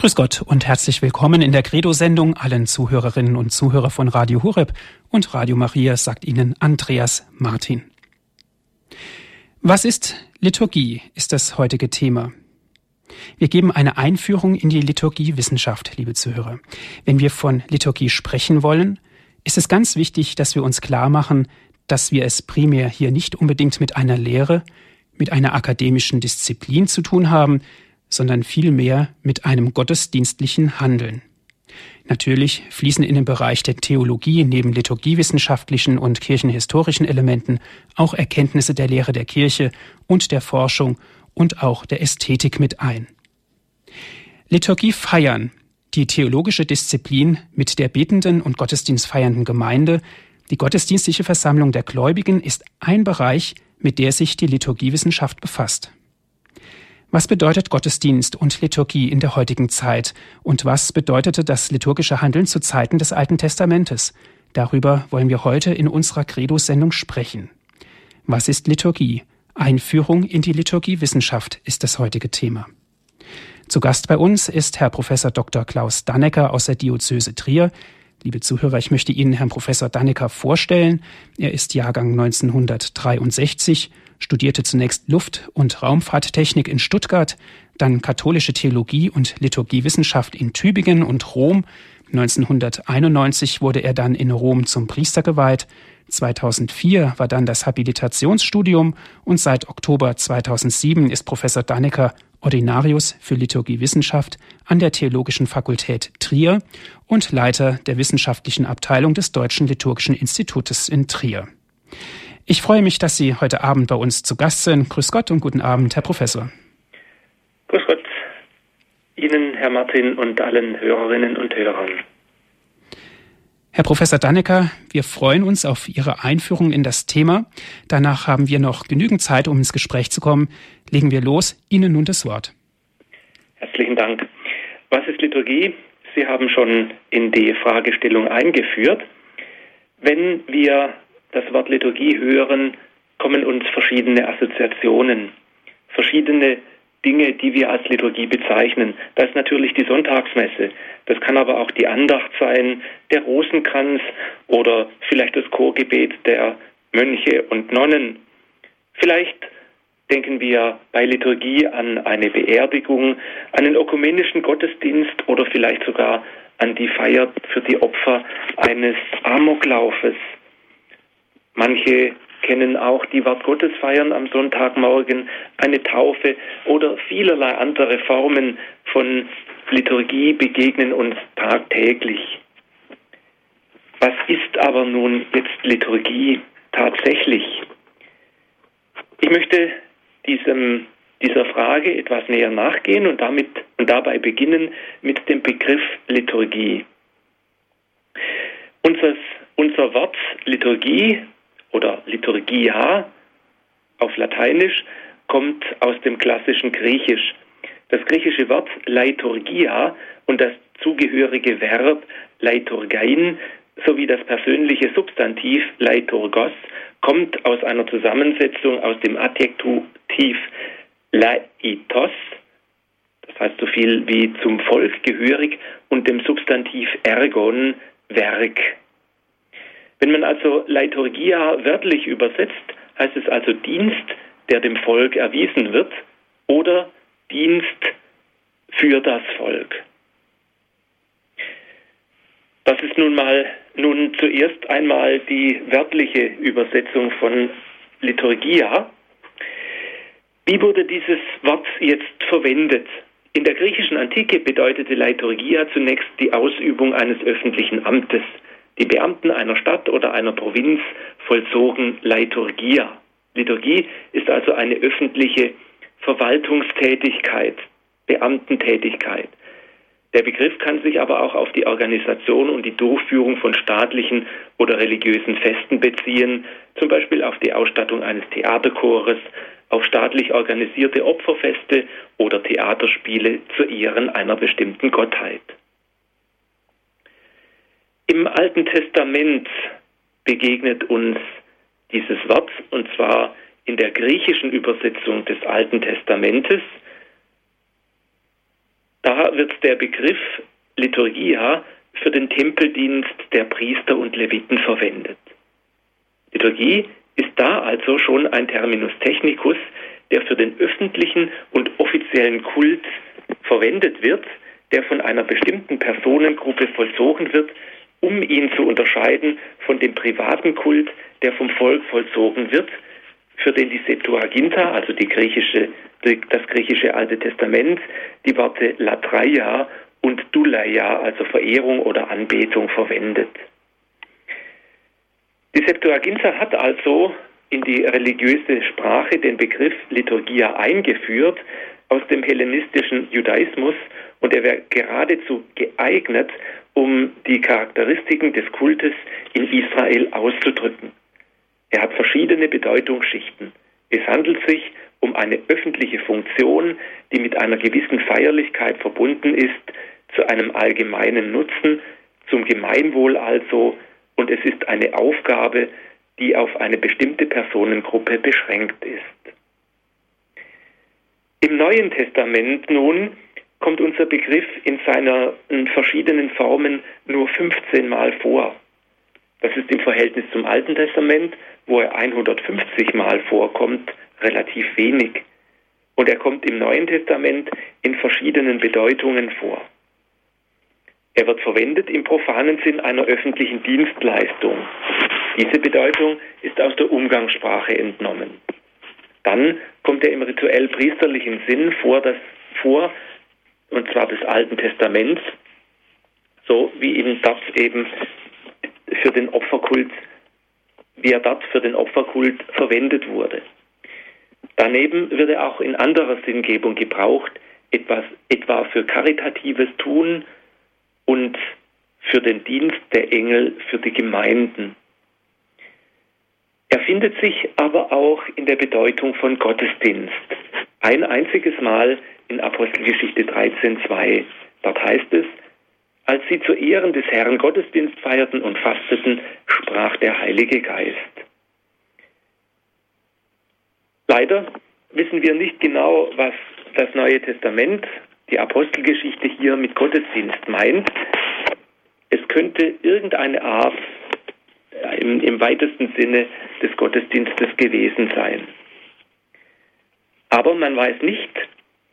Grüß Gott und herzlich willkommen in der Credo-Sendung allen Zuhörerinnen und Zuhörer von Radio Hureb und Radio Maria sagt Ihnen Andreas Martin. Was ist Liturgie, ist das heutige Thema. Wir geben eine Einführung in die Liturgiewissenschaft, liebe Zuhörer. Wenn wir von Liturgie sprechen wollen, ist es ganz wichtig, dass wir uns klar machen, dass wir es primär hier nicht unbedingt mit einer Lehre, mit einer akademischen Disziplin zu tun haben, sondern vielmehr mit einem gottesdienstlichen Handeln. Natürlich fließen in den Bereich der Theologie neben liturgiewissenschaftlichen und kirchenhistorischen Elementen auch Erkenntnisse der Lehre der Kirche und der Forschung und auch der Ästhetik mit ein. Liturgie feiern, die theologische Disziplin mit der betenden und gottesdienstfeiernden Gemeinde, die gottesdienstliche Versammlung der Gläubigen ist ein Bereich, mit der sich die Liturgiewissenschaft befasst. Was bedeutet Gottesdienst und Liturgie in der heutigen Zeit? Und was bedeutete das liturgische Handeln zu Zeiten des Alten Testamentes? Darüber wollen wir heute in unserer Credo-Sendung sprechen. Was ist Liturgie? Einführung in die Liturgiewissenschaft ist das heutige Thema. Zu Gast bei uns ist Herr Professor Dr. Klaus Dannecker aus der Diözese Trier. Liebe Zuhörer, ich möchte Ihnen Herrn Professor Dannecker vorstellen. Er ist Jahrgang 1963 studierte zunächst Luft- und Raumfahrttechnik in Stuttgart, dann katholische Theologie und Liturgiewissenschaft in Tübingen und Rom. 1991 wurde er dann in Rom zum Priester geweiht. 2004 war dann das Habilitationsstudium und seit Oktober 2007 ist Professor Dannecker Ordinarius für Liturgiewissenschaft an der Theologischen Fakultät Trier und Leiter der wissenschaftlichen Abteilung des Deutschen Liturgischen Institutes in Trier. Ich freue mich, dass Sie heute Abend bei uns zu Gast sind. Grüß Gott und guten Abend, Herr Professor. Grüß Gott Ihnen, Herr Martin, und allen Hörerinnen und Hörern. Herr Professor Dannecker, wir freuen uns auf Ihre Einführung in das Thema. Danach haben wir noch genügend Zeit, um ins Gespräch zu kommen. Legen wir los. Ihnen nun das Wort. Herzlichen Dank. Was ist Liturgie? Sie haben schon in die Fragestellung eingeführt. Wenn wir das Wort Liturgie hören, kommen uns verschiedene Assoziationen, verschiedene Dinge, die wir als Liturgie bezeichnen. Das ist natürlich die Sonntagsmesse. Das kann aber auch die Andacht sein, der Rosenkranz oder vielleicht das Chorgebet der Mönche und Nonnen. Vielleicht denken wir bei Liturgie an eine Beerdigung, an einen ökumenischen Gottesdienst oder vielleicht sogar an die Feier für die Opfer eines Amoklaufes. Manche kennen auch die Wort Gottes feiern am Sonntagmorgen, eine Taufe oder vielerlei andere Formen von Liturgie begegnen uns tagtäglich. Was ist aber nun jetzt Liturgie tatsächlich? Ich möchte diesem, dieser Frage etwas näher nachgehen und damit und dabei beginnen mit dem Begriff Liturgie. Unser, unser Wort Liturgie oder Liturgia auf Lateinisch kommt aus dem klassischen Griechisch. Das griechische Wort Leiturgia und das zugehörige Verb Leiturgein sowie das persönliche Substantiv Leiturgos kommt aus einer Zusammensetzung aus dem Adjektiv Laitos, das heißt so viel wie zum Volk gehörig, und dem Substantiv Ergon, Werk. Wenn man also Liturgia wörtlich übersetzt, heißt es also Dienst, der dem Volk erwiesen wird oder Dienst für das Volk. Das ist nun mal nun zuerst einmal die wörtliche Übersetzung von Liturgia. Wie wurde dieses Wort jetzt verwendet? In der griechischen Antike bedeutete Liturgia zunächst die Ausübung eines öffentlichen Amtes. Die Beamten einer Stadt oder einer Provinz vollzogen Liturgia. Liturgie ist also eine öffentliche Verwaltungstätigkeit, Beamtentätigkeit. Der Begriff kann sich aber auch auf die Organisation und die Durchführung von staatlichen oder religiösen Festen beziehen, zum Beispiel auf die Ausstattung eines Theaterchores, auf staatlich organisierte Opferfeste oder Theaterspiele zu Ehren einer bestimmten Gottheit. Im Alten Testament begegnet uns dieses Wort, und zwar in der griechischen Übersetzung des Alten Testamentes. da wird der Begriff Liturgia für den Tempeldienst der Priester und Leviten verwendet. Liturgie ist da also schon ein Terminus technicus, der für den öffentlichen und offiziellen Kult verwendet wird, der von einer bestimmten Personengruppe vollzogen wird, um ihn zu unterscheiden von dem privaten Kult, der vom Volk vollzogen wird, für den die Septuaginta, also die griechische, das griechische Alte Testament, die Worte Latreia und Doulaia, also Verehrung oder Anbetung, verwendet. Die Septuaginta hat also in die religiöse Sprache den Begriff Liturgia eingeführt aus dem hellenistischen Judaismus und er wäre geradezu geeignet, um die Charakteristiken des Kultes in Israel auszudrücken. Er hat verschiedene Bedeutungsschichten. Es handelt sich um eine öffentliche Funktion, die mit einer gewissen Feierlichkeit verbunden ist, zu einem allgemeinen Nutzen, zum Gemeinwohl also, und es ist eine Aufgabe, die auf eine bestimmte Personengruppe beschränkt ist. Im Neuen Testament nun kommt unser Begriff in seiner in verschiedenen Formen nur 15 Mal vor. Das ist im Verhältnis zum Alten Testament, wo er 150 Mal vorkommt, relativ wenig. Und er kommt im Neuen Testament in verschiedenen Bedeutungen vor. Er wird verwendet im profanen Sinn einer öffentlichen Dienstleistung. Diese Bedeutung ist aus der Umgangssprache entnommen. Dann kommt er im rituell priesterlichen Sinn vor, das, vor und zwar des Alten Testaments, so wie eben dort eben für den Opferkult, wie er dort für den Opferkult verwendet wurde. Daneben wird er auch in anderer Sinngebung gebraucht, etwas, etwa für karitatives Tun und für den Dienst der Engel für die Gemeinden. Er findet sich aber auch in der Bedeutung von Gottesdienst. Ein einziges Mal in Apostelgeschichte 13.2. Dort heißt es, als sie zu Ehren des Herrn Gottesdienst feierten und fasteten, sprach der Heilige Geist. Leider wissen wir nicht genau, was das Neue Testament, die Apostelgeschichte hier mit Gottesdienst meint. Es könnte irgendeine Art im, im weitesten Sinne des Gottesdienstes gewesen sein. Aber man weiß nicht,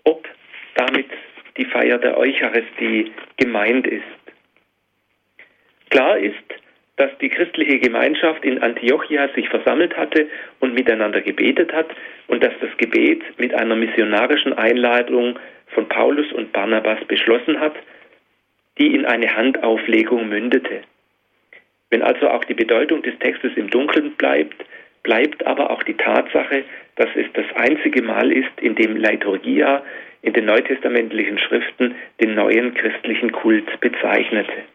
ob damit die Feier der Eucharistie gemeint ist. Klar ist, dass die christliche Gemeinschaft in Antiochia sich versammelt hatte und miteinander gebetet hat und dass das Gebet mit einer missionarischen Einladung von Paulus und Barnabas beschlossen hat, die in eine Handauflegung mündete. Wenn also auch die Bedeutung des Textes im Dunkeln bleibt, bleibt aber auch die Tatsache, dass es das einzige Mal ist, in dem Liturgia in den neutestamentlichen Schriften den neuen christlichen Kult bezeichnete.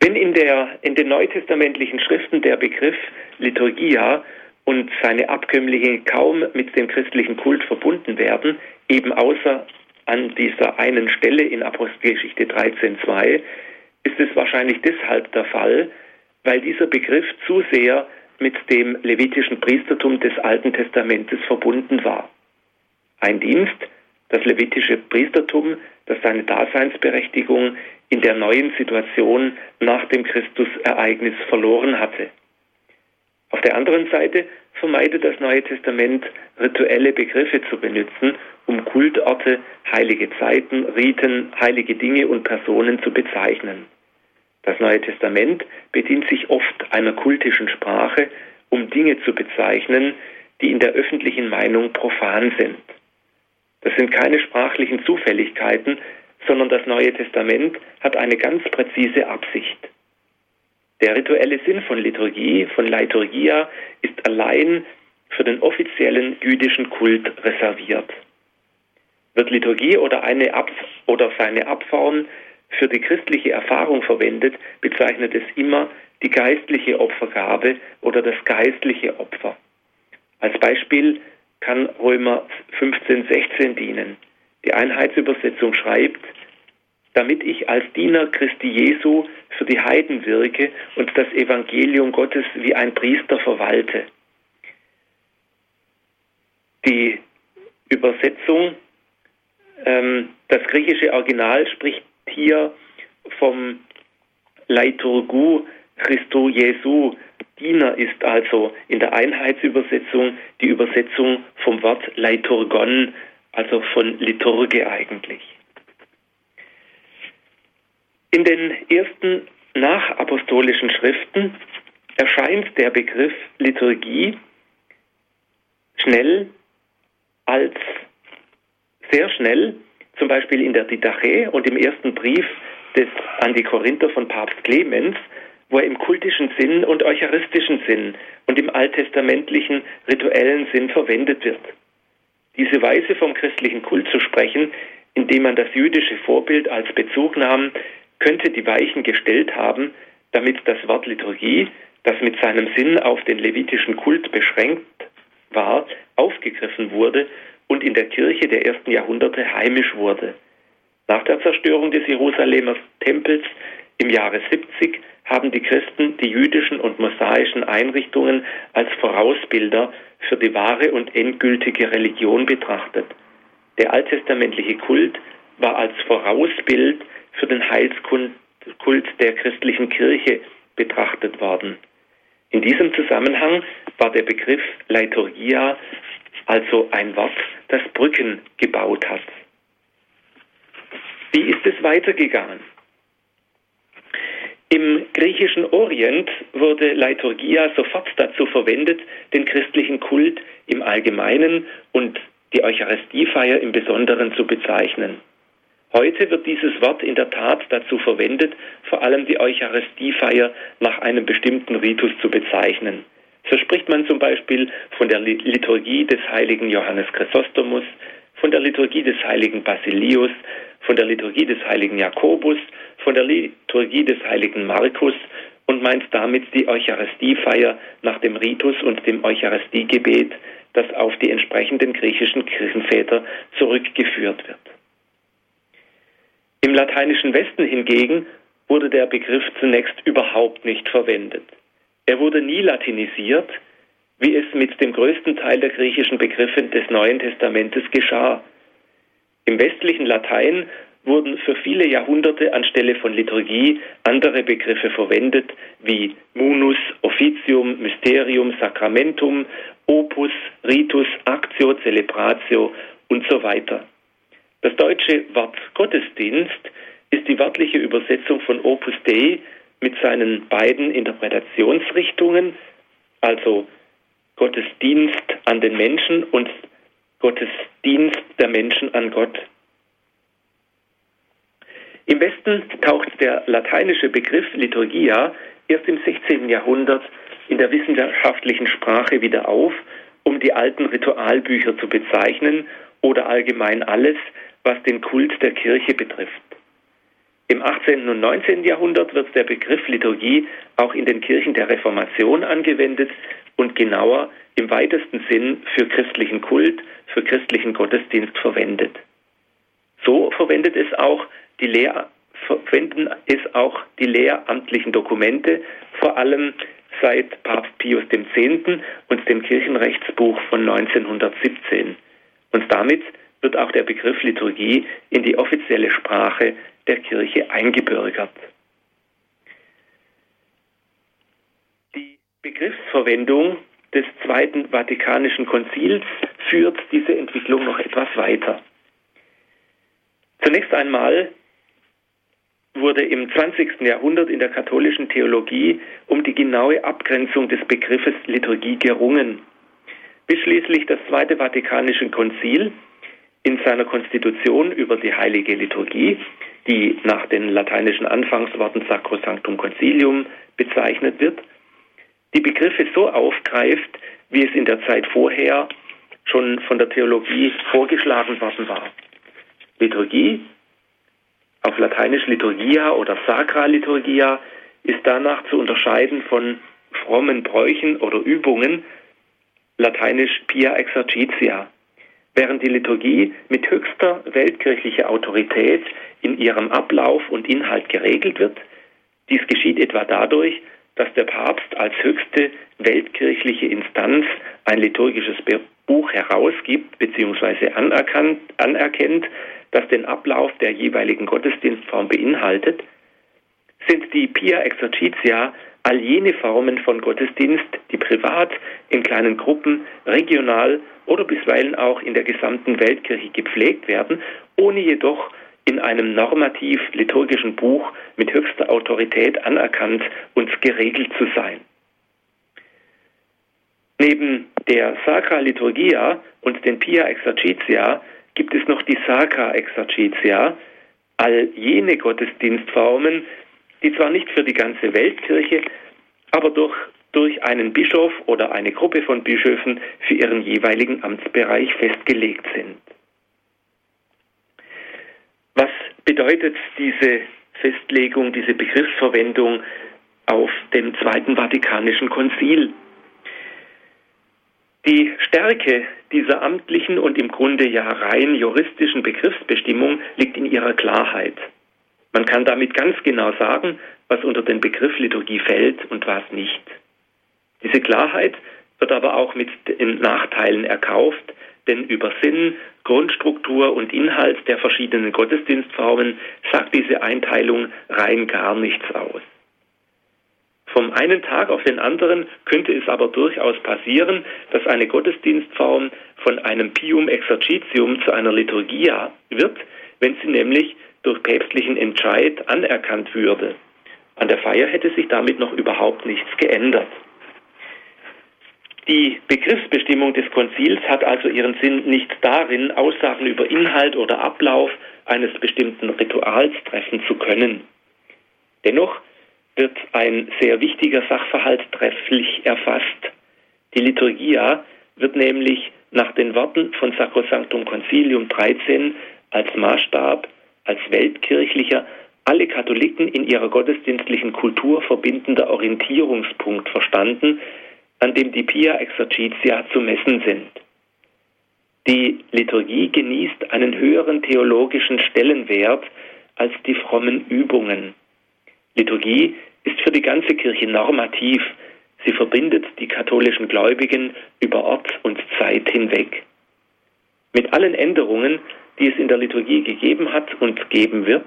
Wenn in, der, in den neutestamentlichen Schriften der Begriff Liturgia und seine Abkömmlinge kaum mit dem christlichen Kult verbunden werden, eben außer an dieser einen Stelle in Apostelgeschichte 13.2, ist es wahrscheinlich deshalb der Fall, weil dieser Begriff zu sehr mit dem levitischen Priestertum des Alten Testamentes verbunden war. Ein Dienst, das levitische Priestertum, das seine Daseinsberechtigung in der neuen Situation nach dem Christusereignis verloren hatte. Auf der anderen Seite vermeidet das Neue Testament rituelle Begriffe zu benutzen, um Kultorte, heilige Zeiten, Riten, heilige Dinge und Personen zu bezeichnen. Das Neue Testament bedient sich oft einer kultischen Sprache, um Dinge zu bezeichnen, die in der öffentlichen Meinung profan sind. Das sind keine sprachlichen Zufälligkeiten, sondern das Neue Testament hat eine ganz präzise Absicht. Der rituelle Sinn von Liturgie, von Liturgia, ist allein für den offiziellen jüdischen Kult reserviert. Wird Liturgie oder, eine Ab oder seine Abform für die christliche Erfahrung verwendet, bezeichnet es immer die geistliche Opfergabe oder das geistliche Opfer. Als Beispiel kann Römer 15, 16 dienen. Die Einheitsübersetzung schreibt, damit ich als Diener Christi Jesu für die Heiden wirke und das Evangelium Gottes wie ein Priester verwalte. Die Übersetzung Ähm, das griechische Original spricht hier vom Leiturgu Christo Jesu. Diener ist also in der Einheitsübersetzung die Übersetzung vom Wort Leiturgon, also von Liturge eigentlich. In den ersten nachapostolischen Schriften erscheint der Begriff Liturgie schnell als sehr schnell, zum Beispiel in der Didache und im ersten Brief des an die Korinther von Papst Clemens, wo er im kultischen Sinn und eucharistischen Sinn und im alttestamentlichen rituellen Sinn verwendet wird. Diese Weise vom christlichen Kult zu sprechen, indem man das jüdische Vorbild als Bezug nahm, könnte die Weichen gestellt haben, damit das Wort Liturgie, das mit seinem Sinn auf den levitischen Kult beschränkt war, aufgegriffen wurde und in der Kirche der ersten Jahrhunderte heimisch wurde. Nach der Zerstörung des Jerusalemer Tempels im Jahre 70 haben die Christen die jüdischen und mosaischen Einrichtungen als Vorausbilder für die wahre und endgültige Religion betrachtet. Der alttestamentliche Kult war als Vorausbild für den Heilskult der christlichen Kirche betrachtet worden. In diesem Zusammenhang war der Begriff Liturgia also ein Wort, das Brücken gebaut hat. Wie ist es weitergegangen? Im griechischen Orient wurde Liturgia sofort dazu verwendet, den christlichen Kult im Allgemeinen und die Eucharistiefeier im Besonderen zu bezeichnen. Heute wird dieses Wort in der Tat dazu verwendet, vor allem die Eucharistiefeier nach einem bestimmten Ritus zu bezeichnen. So spricht man zum Beispiel von der Liturgie des heiligen Johannes Chrysostomus, von der Liturgie des heiligen Basilius, von der Liturgie des heiligen Jakobus, von der Liturgie des heiligen Markus und meint damit die Eucharistiefeier nach dem Ritus und dem Eucharistiegebet, das auf die entsprechenden griechischen Kirchenväter zurückgeführt wird. Im lateinischen Westen hingegen wurde der Begriff zunächst überhaupt nicht verwendet. Er wurde nie latinisiert, wie es mit dem größten Teil der griechischen Begriffe des Neuen Testamentes geschah. Im westlichen Latein wurden für viele Jahrhunderte anstelle von Liturgie andere Begriffe verwendet, wie Munus, Officium, Mysterium, Sacramentum, Opus, Ritus, Actio, Celebratio und so weiter. Das deutsche Wort Gottesdienst ist die wörtliche Übersetzung von Opus Dei mit seinen beiden Interpretationsrichtungen, also Gottesdienst an den Menschen und Gottesdienst der Menschen an Gott. Im Westen taucht der lateinische Begriff Liturgia erst im 16. Jahrhundert in der wissenschaftlichen Sprache wieder auf, um die alten Ritualbücher zu bezeichnen oder allgemein alles, was den Kult der Kirche betrifft. Im 18. und 19. Jahrhundert wird der Begriff Liturgie auch in den Kirchen der Reformation angewendet und genauer im weitesten Sinn für christlichen Kult, für christlichen Gottesdienst verwendet. So verwendet es auch die Lehr verwenden es auch die lehramtlichen Dokumente, vor allem seit Papst Pius X. und dem Kirchenrechtsbuch von 1917. Und damit wird auch der Begriff Liturgie in die offizielle Sprache der Kirche eingebürgert. Die Begriffsverwendung des Zweiten Vatikanischen Konzils führt diese Entwicklung noch etwas weiter. Zunächst einmal wurde im 20. Jahrhundert in der katholischen Theologie um die genaue Abgrenzung des Begriffes Liturgie gerungen, bis schließlich das Zweite Vatikanische Konzil in seiner Konstitution über die heilige Liturgie, die nach den lateinischen Anfangsworten Sacrosanctum Concilium bezeichnet wird, die Begriffe so aufgreift, wie es in der Zeit vorher schon von der Theologie vorgeschlagen worden war. Liturgie, auf Lateinisch Liturgia oder Sacra Liturgia, ist danach zu unterscheiden von frommen Bräuchen oder Übungen, lateinisch Pia Exercitia während die Liturgie mit höchster weltkirchlicher Autorität in ihrem Ablauf und Inhalt geregelt wird. Dies geschieht etwa dadurch, dass der Papst als höchste weltkirchliche Instanz ein liturgisches Buch herausgibt bzw. anerkennt, das den Ablauf der jeweiligen Gottesdienstform beinhaltet, sind die Pia Exercitia all jene Formen von Gottesdienst, die privat, in kleinen Gruppen, regional oder bisweilen auch in der gesamten Weltkirche gepflegt werden, ohne jedoch in einem normativ liturgischen Buch mit höchster Autorität anerkannt und geregelt zu sein. Neben der Sacra Liturgia und den Pia Exercitia gibt es noch die Sacra Exercitia, all jene Gottesdienstformen, die zwar nicht für die ganze Weltkirche, aber durch, durch einen Bischof oder eine Gruppe von Bischöfen für ihren jeweiligen Amtsbereich festgelegt sind. Was bedeutet diese Festlegung, diese Begriffsverwendung auf dem Zweiten Vatikanischen Konzil? Die Stärke dieser amtlichen und im Grunde ja rein juristischen Begriffsbestimmung liegt in ihrer Klarheit. Man kann damit ganz genau sagen, was unter den Begriff Liturgie fällt und was nicht. Diese Klarheit wird aber auch mit den Nachteilen erkauft, denn über Sinn, Grundstruktur und Inhalt der verschiedenen Gottesdienstformen sagt diese Einteilung rein gar nichts aus. Vom einen Tag auf den anderen könnte es aber durchaus passieren, dass eine Gottesdienstform von einem Pium Exercitium zu einer Liturgia wird, wenn sie nämlich durch päpstlichen Entscheid anerkannt würde. An der Feier hätte sich damit noch überhaupt nichts geändert. Die Begriffsbestimmung des Konzils hat also ihren Sinn nicht darin, Aussagen über Inhalt oder Ablauf eines bestimmten Rituals treffen zu können. Dennoch wird ein sehr wichtiger Sachverhalt trefflich erfasst. Die Liturgia wird nämlich nach den Worten von Sacrosanctum Concilium 13 als Maßstab, als weltkirchlicher, alle Katholiken in ihrer gottesdienstlichen Kultur verbindender Orientierungspunkt verstanden, an dem die Pia Exercitia zu messen sind. Die Liturgie genießt einen höheren theologischen Stellenwert als die frommen Übungen. Liturgie ist für die ganze Kirche normativ. Sie verbindet die katholischen Gläubigen über Ort und Zeit hinweg. Mit allen Änderungen, die es in der Liturgie gegeben hat und geben wird,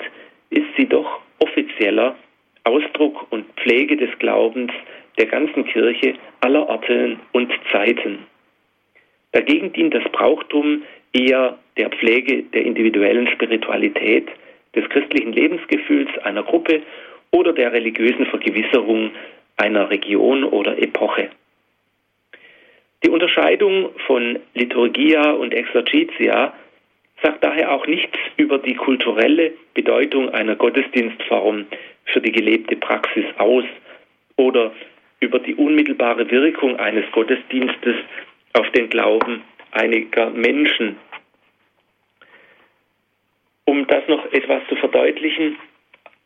ist sie doch offizieller Ausdruck und Pflege des Glaubens der ganzen Kirche aller Orten und Zeiten. Dagegen dient das Brauchtum eher der Pflege der individuellen Spiritualität, des christlichen Lebensgefühls einer Gruppe oder der religiösen Vergewisserung einer Region oder Epoche. Die Unterscheidung von Liturgia und Exercitia sagt daher auch nichts über die kulturelle Bedeutung einer Gottesdienstform für die gelebte Praxis aus oder über die unmittelbare Wirkung eines Gottesdienstes auf den Glauben einiger Menschen. Um das noch etwas zu verdeutlichen,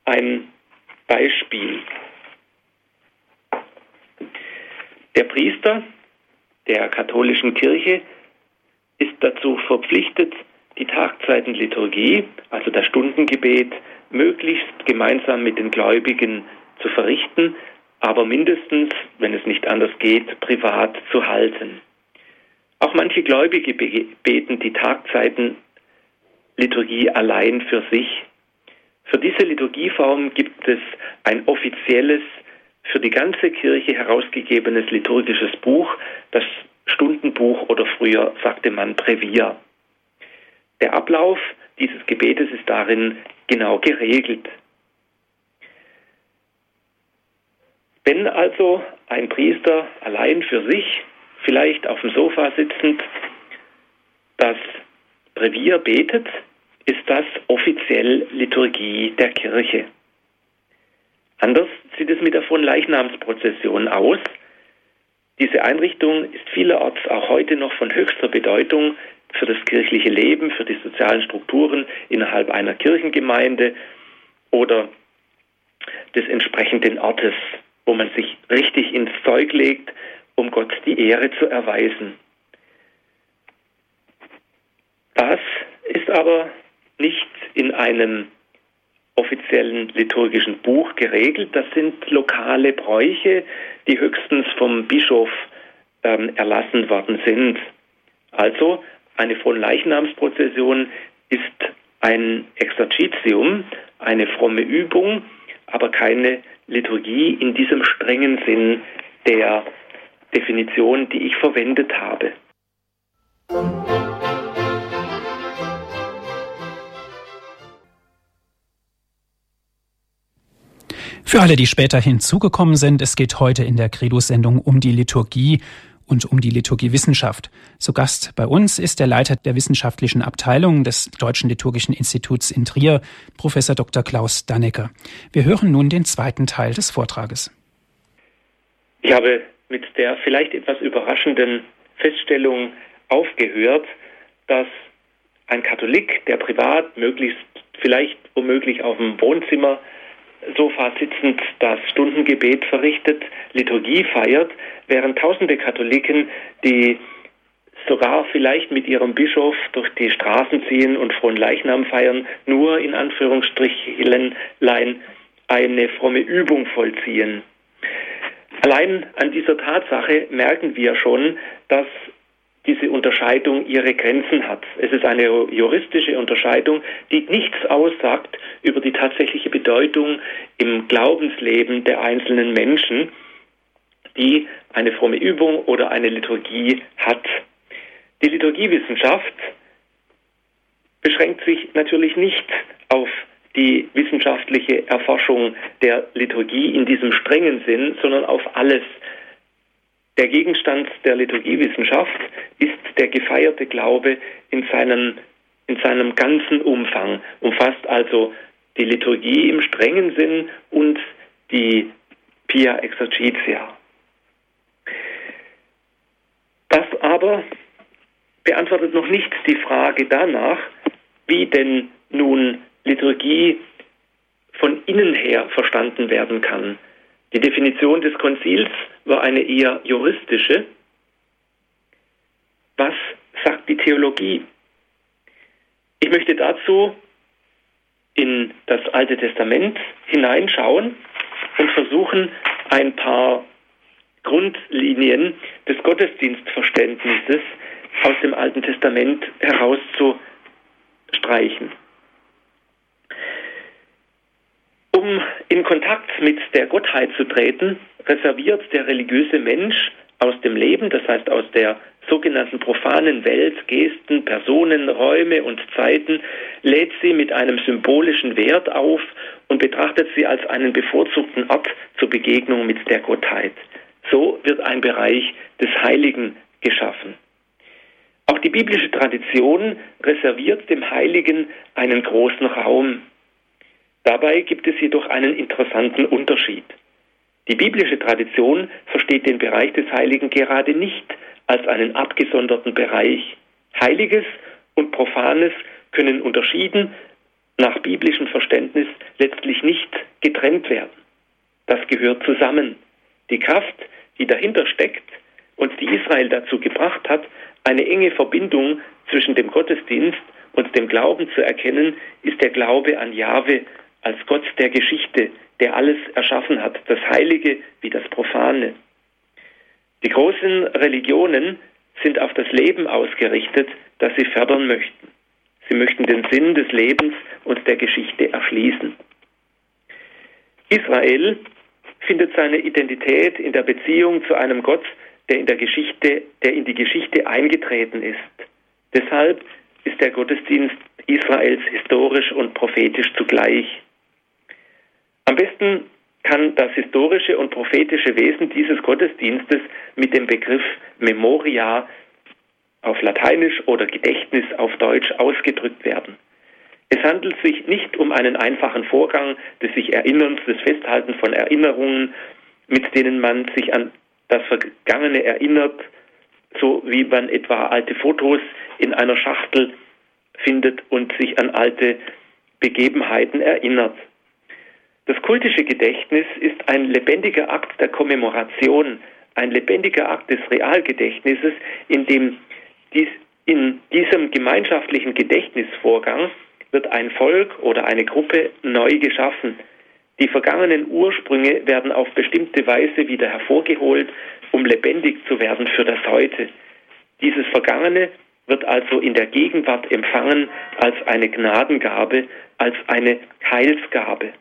ein Beispiel. Der Priester der katholischen Kirche ist dazu verpflichtet, die Tagzeitenliturgie, also das Stundengebet, möglichst gemeinsam mit den Gläubigen zu verrichten, aber mindestens, wenn es nicht anders geht, privat zu halten. Auch manche Gläubige beten die Tagzeitenliturgie allein für sich. Für diese Liturgieform gibt es ein offizielles, für die ganze Kirche herausgegebenes liturgisches Buch, das Stundenbuch oder früher sagte man Brevier. Der Ablauf dieses Gebetes ist darin genau geregelt. Wenn also ein Priester allein für sich, vielleicht auf dem Sofa sitzend, das Brevier betet, ist das offiziell Liturgie der Kirche. Anders sieht es mit der Fronleichnamsprozession aus. Diese Einrichtung ist vielerorts auch heute noch von höchster Bedeutung für das kirchliche Leben, für die sozialen Strukturen innerhalb einer Kirchengemeinde oder des entsprechenden Ortes wo man sich richtig ins Zeug legt, um Gott die Ehre zu erweisen. Das ist aber nicht in einem offiziellen liturgischen Buch geregelt. Das sind lokale Bräuche, die höchstens vom Bischof ähm, erlassen worden sind. Also eine Fronleichnamsprozession ist ein Exercitium, eine fromme Übung, aber keine Liturgie in diesem strengen Sinn der Definition, die ich verwendet habe. Für alle, die später hinzugekommen sind, es geht heute in der Credo-Sendung um die Liturgie und um die Liturgiewissenschaft. Zu Gast bei uns ist der Leiter der wissenschaftlichen Abteilung des Deutschen Liturgischen Instituts in Trier, Professor Dr. Klaus Dannecker. Wir hören nun den zweiten Teil des Vortrages. Ich habe mit der vielleicht etwas überraschenden Feststellung aufgehört, dass ein Katholik, der privat möglichst vielleicht womöglich auf dem Wohnzimmer Sofa sitzend das Stundengebet verrichtet, Liturgie feiert, während tausende Katholiken, die sogar vielleicht mit ihrem Bischof durch die Straßen ziehen und frohen Leichnam feiern, nur in Anführungsstrichen eine fromme Übung vollziehen. Allein an dieser Tatsache merken wir schon, dass diese Unterscheidung ihre Grenzen hat. Es ist eine juristische Unterscheidung, die nichts aussagt über die tatsächliche Bedeutung im Glaubensleben der einzelnen Menschen, die eine fromme Übung oder eine Liturgie hat. Die Liturgiewissenschaft beschränkt sich natürlich nicht auf die wissenschaftliche Erforschung der Liturgie in diesem strengen Sinn, sondern auf alles, der Gegenstand der Liturgiewissenschaft ist der gefeierte Glaube in seinem, in seinem ganzen Umfang, umfasst also die Liturgie im strengen Sinn und die Pia Exercitia. Das aber beantwortet noch nicht die Frage danach, wie denn nun Liturgie von innen her verstanden werden kann. Die Definition des Konzils war eine eher juristische. Was sagt die Theologie? Ich möchte dazu in das Alte Testament hineinschauen und versuchen, ein paar Grundlinien des Gottesdienstverständnisses aus dem Alten Testament herauszustreichen. Um in Kontakt mit der Gottheit zu treten, reserviert der religiöse Mensch aus dem Leben, das heißt aus der sogenannten profanen Welt, Gesten, Personen, Räume und Zeiten, lädt sie mit einem symbolischen Wert auf und betrachtet sie als einen bevorzugten Ort zur Begegnung mit der Gottheit. So wird ein Bereich des Heiligen geschaffen. Auch die biblische Tradition reserviert dem Heiligen einen großen Raum. Dabei gibt es jedoch einen interessanten Unterschied. Die biblische Tradition versteht den Bereich des Heiligen gerade nicht als einen abgesonderten Bereich. Heiliges und Profanes können unterschieden nach biblischem Verständnis letztlich nicht getrennt werden. Das gehört zusammen. Die Kraft, die dahinter steckt und die Israel dazu gebracht hat, eine enge Verbindung zwischen dem Gottesdienst und dem Glauben zu erkennen, ist der Glaube an Jahwe als Gott der Geschichte, der alles erschaffen hat, das Heilige wie das Profane. Die großen Religionen sind auf das Leben ausgerichtet, das sie fördern möchten. Sie möchten den Sinn des Lebens und der Geschichte erschließen. Israel findet seine Identität in der Beziehung zu einem Gott, der in der Geschichte, der in die Geschichte eingetreten ist. Deshalb ist der Gottesdienst Israels historisch und prophetisch zugleich. Am besten kann das historische und prophetische Wesen dieses Gottesdienstes mit dem Begriff Memoria auf Lateinisch oder Gedächtnis auf Deutsch ausgedrückt werden. Es handelt sich nicht um einen einfachen Vorgang des sich Erinnerns, des Festhaltens von Erinnerungen, mit denen man sich an das Vergangene erinnert, so wie man etwa alte Fotos in einer Schachtel findet und sich an alte Begebenheiten erinnert. Das kultische Gedächtnis ist ein lebendiger Akt der Kommemoration, ein lebendiger Akt des Realgedächtnisses, in dem dies, in diesem gemeinschaftlichen Gedächtnisvorgang wird ein Volk oder eine Gruppe neu geschaffen. Die vergangenen Ursprünge werden auf bestimmte Weise wieder hervorgeholt, um lebendig zu werden für das Heute. Dieses Vergangene wird also in der Gegenwart empfangen als eine Gnadengabe, als eine Heilsgabe.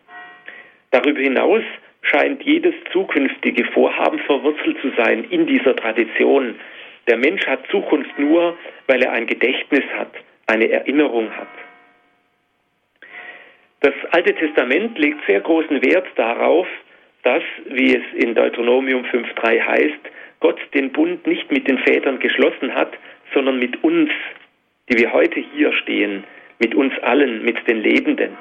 Darüber hinaus scheint jedes zukünftige Vorhaben verwurzelt zu sein in dieser Tradition. Der Mensch hat Zukunft nur, weil er ein Gedächtnis hat, eine Erinnerung hat. Das Alte Testament legt sehr großen Wert darauf, dass, wie es in Deuteronomium 5.3 heißt, Gott den Bund nicht mit den Vätern geschlossen hat, sondern mit uns, die wir heute hier stehen, mit uns allen, mit den Lebenden.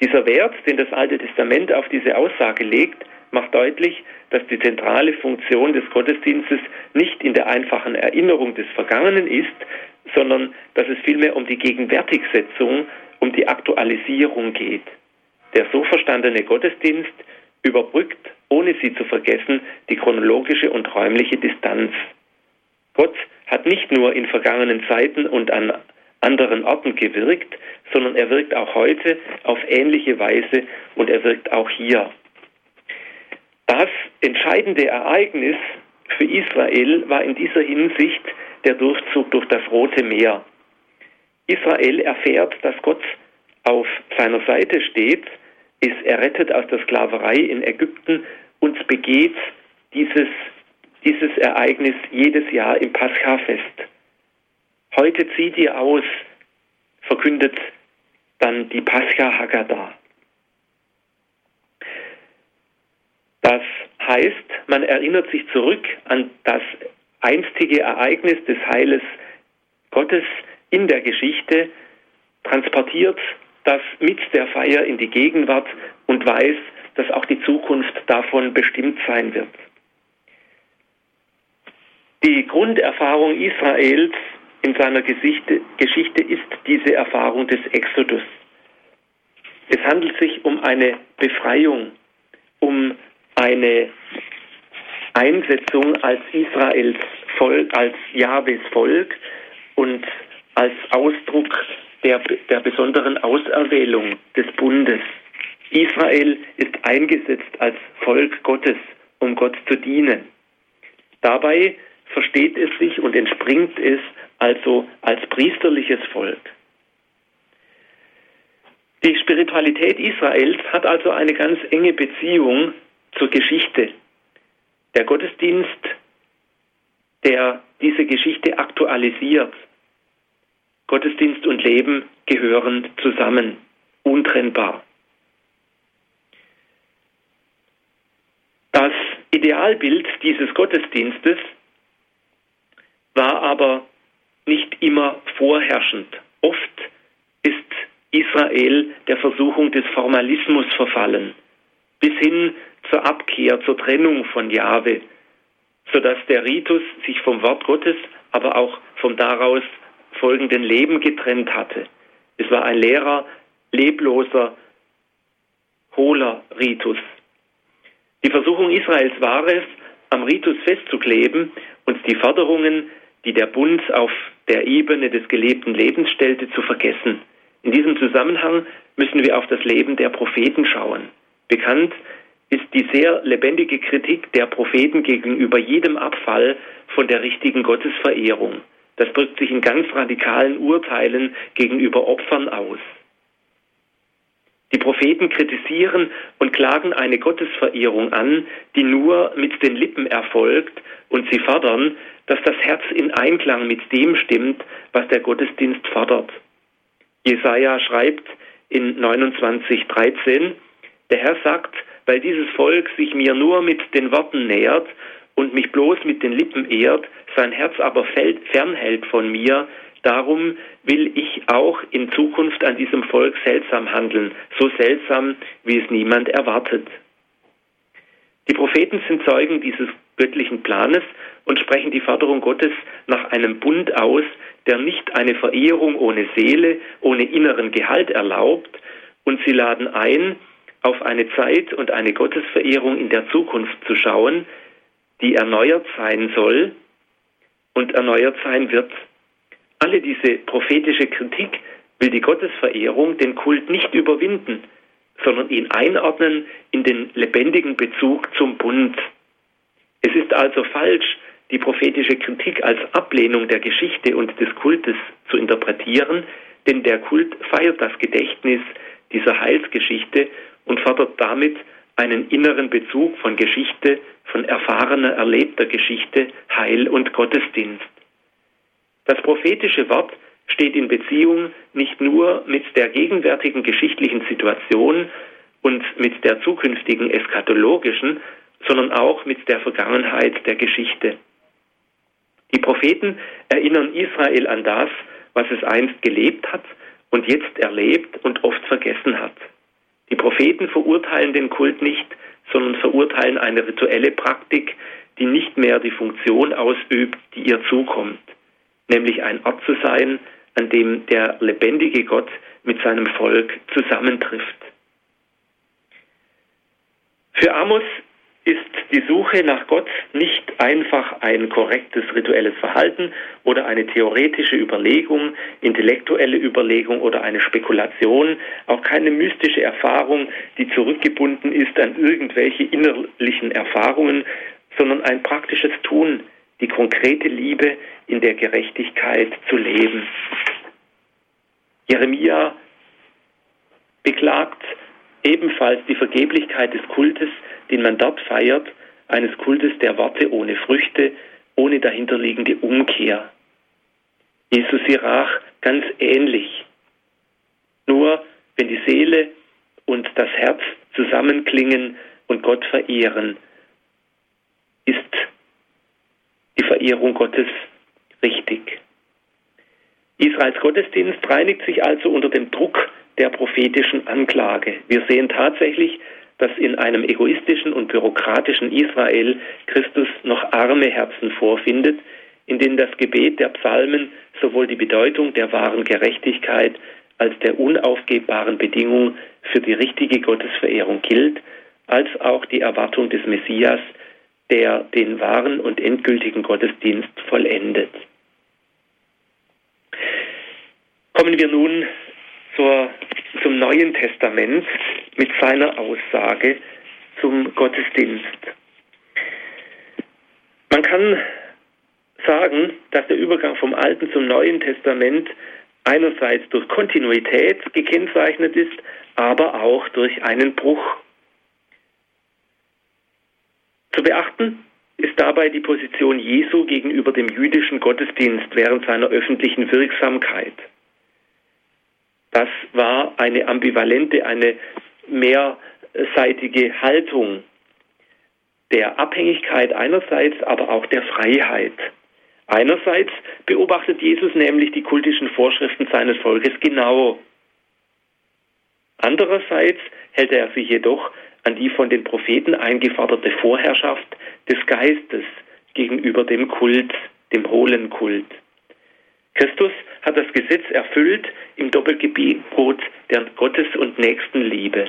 Dieser Wert, den das Alte Testament auf diese Aussage legt, macht deutlich, dass die zentrale Funktion des Gottesdienstes nicht in der einfachen Erinnerung des Vergangenen ist, sondern dass es vielmehr um die Gegenwärtigsetzung, um die Aktualisierung geht. Der so verstandene Gottesdienst überbrückt, ohne sie zu vergessen, die chronologische und räumliche Distanz. Gott hat nicht nur in vergangenen Zeiten und an anderen Orten gewirkt, sondern er wirkt auch heute auf ähnliche Weise und er wirkt auch hier. Das entscheidende Ereignis für Israel war in dieser Hinsicht der Durchzug durch das Rote Meer. Israel erfährt, dass Gott auf seiner Seite steht, ist errettet aus der Sklaverei in Ägypten und begeht dieses, dieses Ereignis jedes Jahr im Paschafest. Heute zieht ihr aus, verkündet dann die Pascha Haggadah. Das heißt, man erinnert sich zurück an das einstige Ereignis des Heiles Gottes in der Geschichte, transportiert das mit der Feier in die Gegenwart und weiß, dass auch die Zukunft davon bestimmt sein wird. Die Grunderfahrung Israels in seiner Geschichte, ist diese Erfahrung des Exodus. Es handelt sich um eine Befreiung, um eine Einsetzung als Israels Volk, als Jahwes Volk und als Ausdruck der, der besonderen Auserwählung des Bundes. Israel ist eingesetzt als Volk Gottes, um Gott zu dienen. Dabei versteht es sich und entspringt es also als priesterliches Volk. Die Spiritualität Israels hat also eine ganz enge Beziehung zur Geschichte. Der Gottesdienst, der diese Geschichte aktualisiert. Gottesdienst und Leben gehören zusammen, untrennbar. Das Idealbild dieses Gottesdienstes war aber nicht immer vorherrschend. Oft ist Israel der Versuchung des Formalismus verfallen, bis hin zur Abkehr, zur Trennung von Jahwe, sodass der Ritus sich vom Wort Gottes, aber auch vom daraus folgenden Leben getrennt hatte. Es war ein leerer, lebloser, hohler Ritus. Die Versuchung Israels war es, am Ritus festzukleben und die Forderungen, die der Bund auf der Ebene des gelebten Lebens stellte, zu vergessen. In diesem Zusammenhang müssen wir auf das Leben der Propheten schauen. Bekannt ist die sehr lebendige Kritik der Propheten gegenüber jedem Abfall von der richtigen Gottesverehrung. Das drückt sich in ganz radikalen Urteilen gegenüber Opfern aus. Die Propheten kritisieren und klagen eine Gottesverehrung an, die nur mit den Lippen erfolgt, und sie fordern, dass das Herz in Einklang mit dem stimmt, was der Gottesdienst fordert. Jesaja schreibt in 29,13, der Herr sagt, weil dieses Volk sich mir nur mit den Worten nähert und mich bloß mit den Lippen ehrt, sein Herz aber fernhält von mir, darum will ich auch in Zukunft an diesem Volk seltsam handeln, so seltsam, wie es niemand erwartet. Die Propheten sind Zeugen dieses göttlichen Planes und sprechen die Forderung Gottes nach einem Bund aus, der nicht eine Verehrung ohne Seele, ohne inneren Gehalt erlaubt, und sie laden ein, auf eine Zeit und eine Gottesverehrung in der Zukunft zu schauen, die erneuert sein soll und erneuert sein wird. Alle diese prophetische Kritik will die Gottesverehrung den Kult nicht überwinden, sondern ihn einordnen in den lebendigen Bezug zum Bund. Es ist also falsch, die prophetische Kritik als Ablehnung der Geschichte und des Kultes zu interpretieren, denn der Kult feiert das Gedächtnis dieser Heilsgeschichte und fordert damit einen inneren Bezug von Geschichte, von erfahrener, erlebter Geschichte, Heil und Gottesdienst. Das prophetische Wort steht in Beziehung nicht nur mit der gegenwärtigen geschichtlichen Situation und mit der zukünftigen eschatologischen, sondern auch mit der Vergangenheit der Geschichte. Die Propheten erinnern Israel an das, was es einst gelebt hat und jetzt erlebt und oft vergessen hat. Die Propheten verurteilen den Kult nicht, sondern verurteilen eine rituelle Praktik, die nicht mehr die Funktion ausübt, die ihr zukommt, nämlich ein Ort zu sein, an dem der lebendige Gott mit seinem Volk zusammentrifft. Für Amos ist die Suche nach Gott nicht einfach ein korrektes rituelles Verhalten oder eine theoretische Überlegung, intellektuelle Überlegung oder eine Spekulation, auch keine mystische Erfahrung, die zurückgebunden ist an irgendwelche innerlichen Erfahrungen, sondern ein praktisches Tun, die konkrete Liebe in der Gerechtigkeit zu leben. Jeremia beklagt ebenfalls die Vergeblichkeit des Kultes, den man dort feiert, eines Kultes der Worte ohne Früchte, ohne dahinterliegende Umkehr. Jesus Sirach ganz ähnlich. Nur wenn die Seele und das Herz zusammenklingen und Gott verehren, ist die Verehrung Gottes richtig. Israels Gottesdienst reinigt sich also unter dem Druck der prophetischen Anklage. Wir sehen tatsächlich, dass in einem egoistischen und bürokratischen Israel Christus noch arme Herzen vorfindet, in denen das Gebet der Psalmen sowohl die Bedeutung der wahren Gerechtigkeit als der unaufgebbaren Bedingung für die richtige Gottesverehrung gilt, als auch die Erwartung des Messias, der den wahren und endgültigen Gottesdienst vollendet. Kommen wir nun zur, zum Neuen Testament mit seiner Aussage zum Gottesdienst. Man kann sagen, dass der Übergang vom Alten zum Neuen Testament einerseits durch Kontinuität gekennzeichnet ist, aber auch durch einen Bruch. Zu beachten ist dabei die Position Jesu gegenüber dem jüdischen Gottesdienst während seiner öffentlichen Wirksamkeit. Das war eine ambivalente, eine mehrseitige Haltung der Abhängigkeit einerseits, aber auch der Freiheit. Einerseits beobachtet Jesus nämlich die kultischen Vorschriften seines Volkes genau. Andererseits hält er sich jedoch an die von den Propheten eingeforderte Vorherrschaft des Geistes gegenüber dem Kult, dem hohlen Kult. Christus hat das Gesetz erfüllt im Doppelgebot der Gottes- und Nächstenliebe.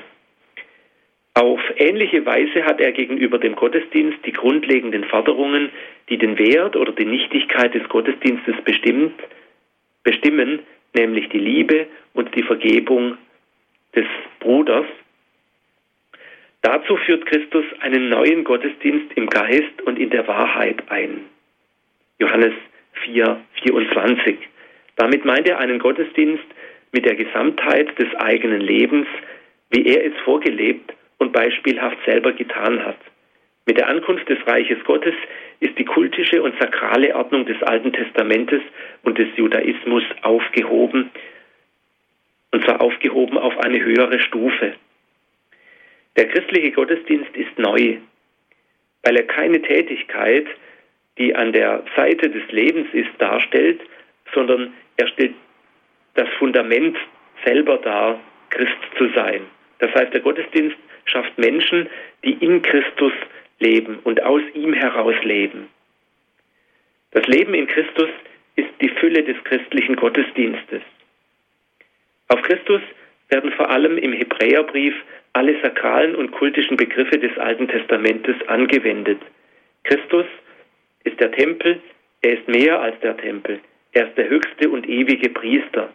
Auf ähnliche Weise hat er gegenüber dem Gottesdienst die grundlegenden Forderungen, die den Wert oder die Nichtigkeit des Gottesdienstes bestimmt, bestimmen, nämlich die Liebe und die Vergebung des Bruders. Dazu führt Christus einen neuen Gottesdienst im Geist und in der Wahrheit ein. Johannes 4, 24. Damit meint er einen Gottesdienst mit der Gesamtheit des eigenen Lebens, wie er es vorgelebt und beispielhaft selber getan hat. Mit der Ankunft des Reiches Gottes ist die kultische und sakrale Ordnung des Alten Testamentes und des Judaismus aufgehoben, und zwar aufgehoben auf eine höhere Stufe. Der christliche Gottesdienst ist neu, weil er keine Tätigkeit, die an der Seite des Lebens ist, darstellt, sondern er stellt das Fundament selber dar, Christ zu sein. Das heißt, der Gottesdienst schafft Menschen, die in Christus leben und aus ihm heraus leben. Das Leben in Christus ist die Fülle des christlichen Gottesdienstes. Auf Christus werden vor allem im Hebräerbrief alle sakralen und kultischen Begriffe des Alten Testamentes angewendet. Christus ist der Tempel, er ist mehr als der Tempel. Er ist der höchste und ewige Priester.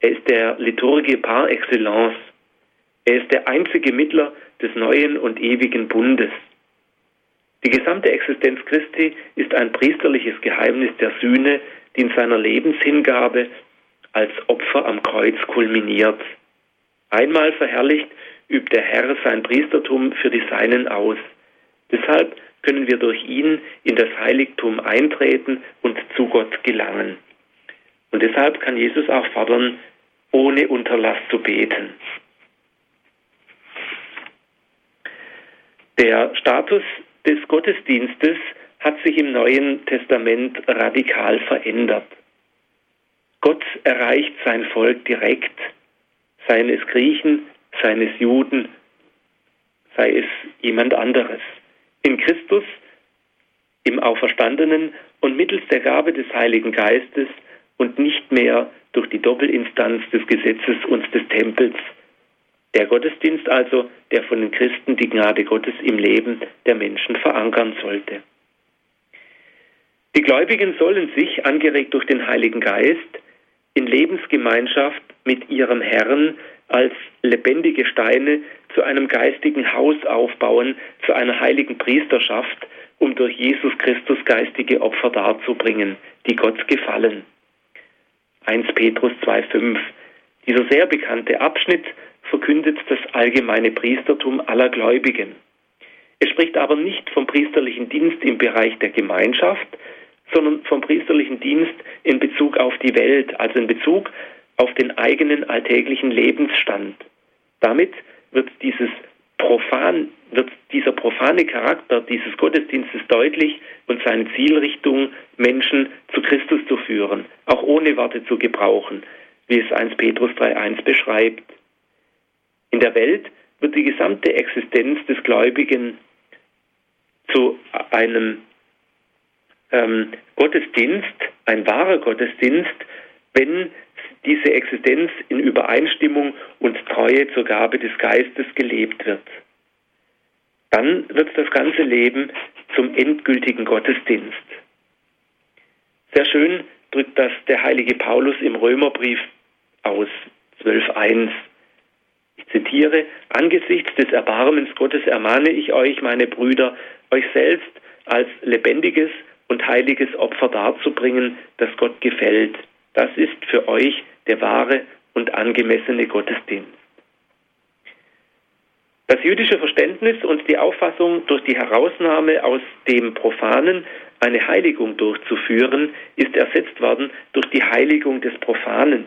Er ist der Liturgie par excellence. Er ist der einzige Mittler des neuen und ewigen Bundes. Die gesamte Existenz Christi ist ein priesterliches Geheimnis der Sühne, die in seiner Lebenshingabe als Opfer am Kreuz kulminiert. Einmal verherrlicht übt der Herr sein Priestertum für die Seinen aus. Deshalb können wir durch ihn in das Heiligtum eintreten und zu Gott gelangen. Und deshalb kann Jesus auch fordern, ohne Unterlass zu beten. Der Status des Gottesdienstes hat sich im Neuen Testament radikal verändert. Gott erreicht sein Volk direkt, seien es Griechen, seien es Juden, sei es jemand anderes. In Christus, im Auferstandenen und mittels der Gabe des Heiligen Geistes und nicht mehr durch die Doppelinstanz des Gesetzes und des Tempels. Der Gottesdienst also, der von den Christen die Gnade Gottes im Leben der Menschen verankern sollte. Die Gläubigen sollen sich, angeregt durch den Heiligen Geist, in Lebensgemeinschaft mit ihrem Herrn als lebendige Steine zu einem geistigen Haus aufbauen, zu einer heiligen Priesterschaft, um durch Jesus Christus geistige Opfer darzubringen, die Gott gefallen. 1 Petrus 2.5. Dieser sehr bekannte Abschnitt verkündet das allgemeine Priestertum aller Gläubigen. Es spricht aber nicht vom priesterlichen Dienst im Bereich der Gemeinschaft, sondern vom priesterlichen Dienst in Bezug auf die Welt, also in Bezug auf den eigenen alltäglichen Lebensstand. Damit wird dieses profan, wird dieser profane Charakter dieses Gottesdienstes deutlich und seine Zielrichtung, Menschen zu Christus zu führen, auch ohne Worte zu gebrauchen, wie es 1 Petrus 3.1 beschreibt. In der Welt wird die gesamte Existenz des Gläubigen zu einem ähm, Gottesdienst, ein wahrer Gottesdienst, wenn diese Existenz in Übereinstimmung und Treue zur Gabe des Geistes gelebt wird. Dann wird das ganze Leben zum endgültigen Gottesdienst. Sehr schön drückt das der heilige Paulus im Römerbrief aus, 12.1. Ich zitiere, angesichts des Erbarmens Gottes ermahne ich euch, meine Brüder, euch selbst als lebendiges und heiliges Opfer darzubringen, das Gott gefällt. Das ist für euch der wahre und angemessene Gottesdienst. Das jüdische Verständnis und die Auffassung, durch die Herausnahme aus dem Profanen eine Heiligung durchzuführen, ist ersetzt worden durch die Heiligung des Profanen.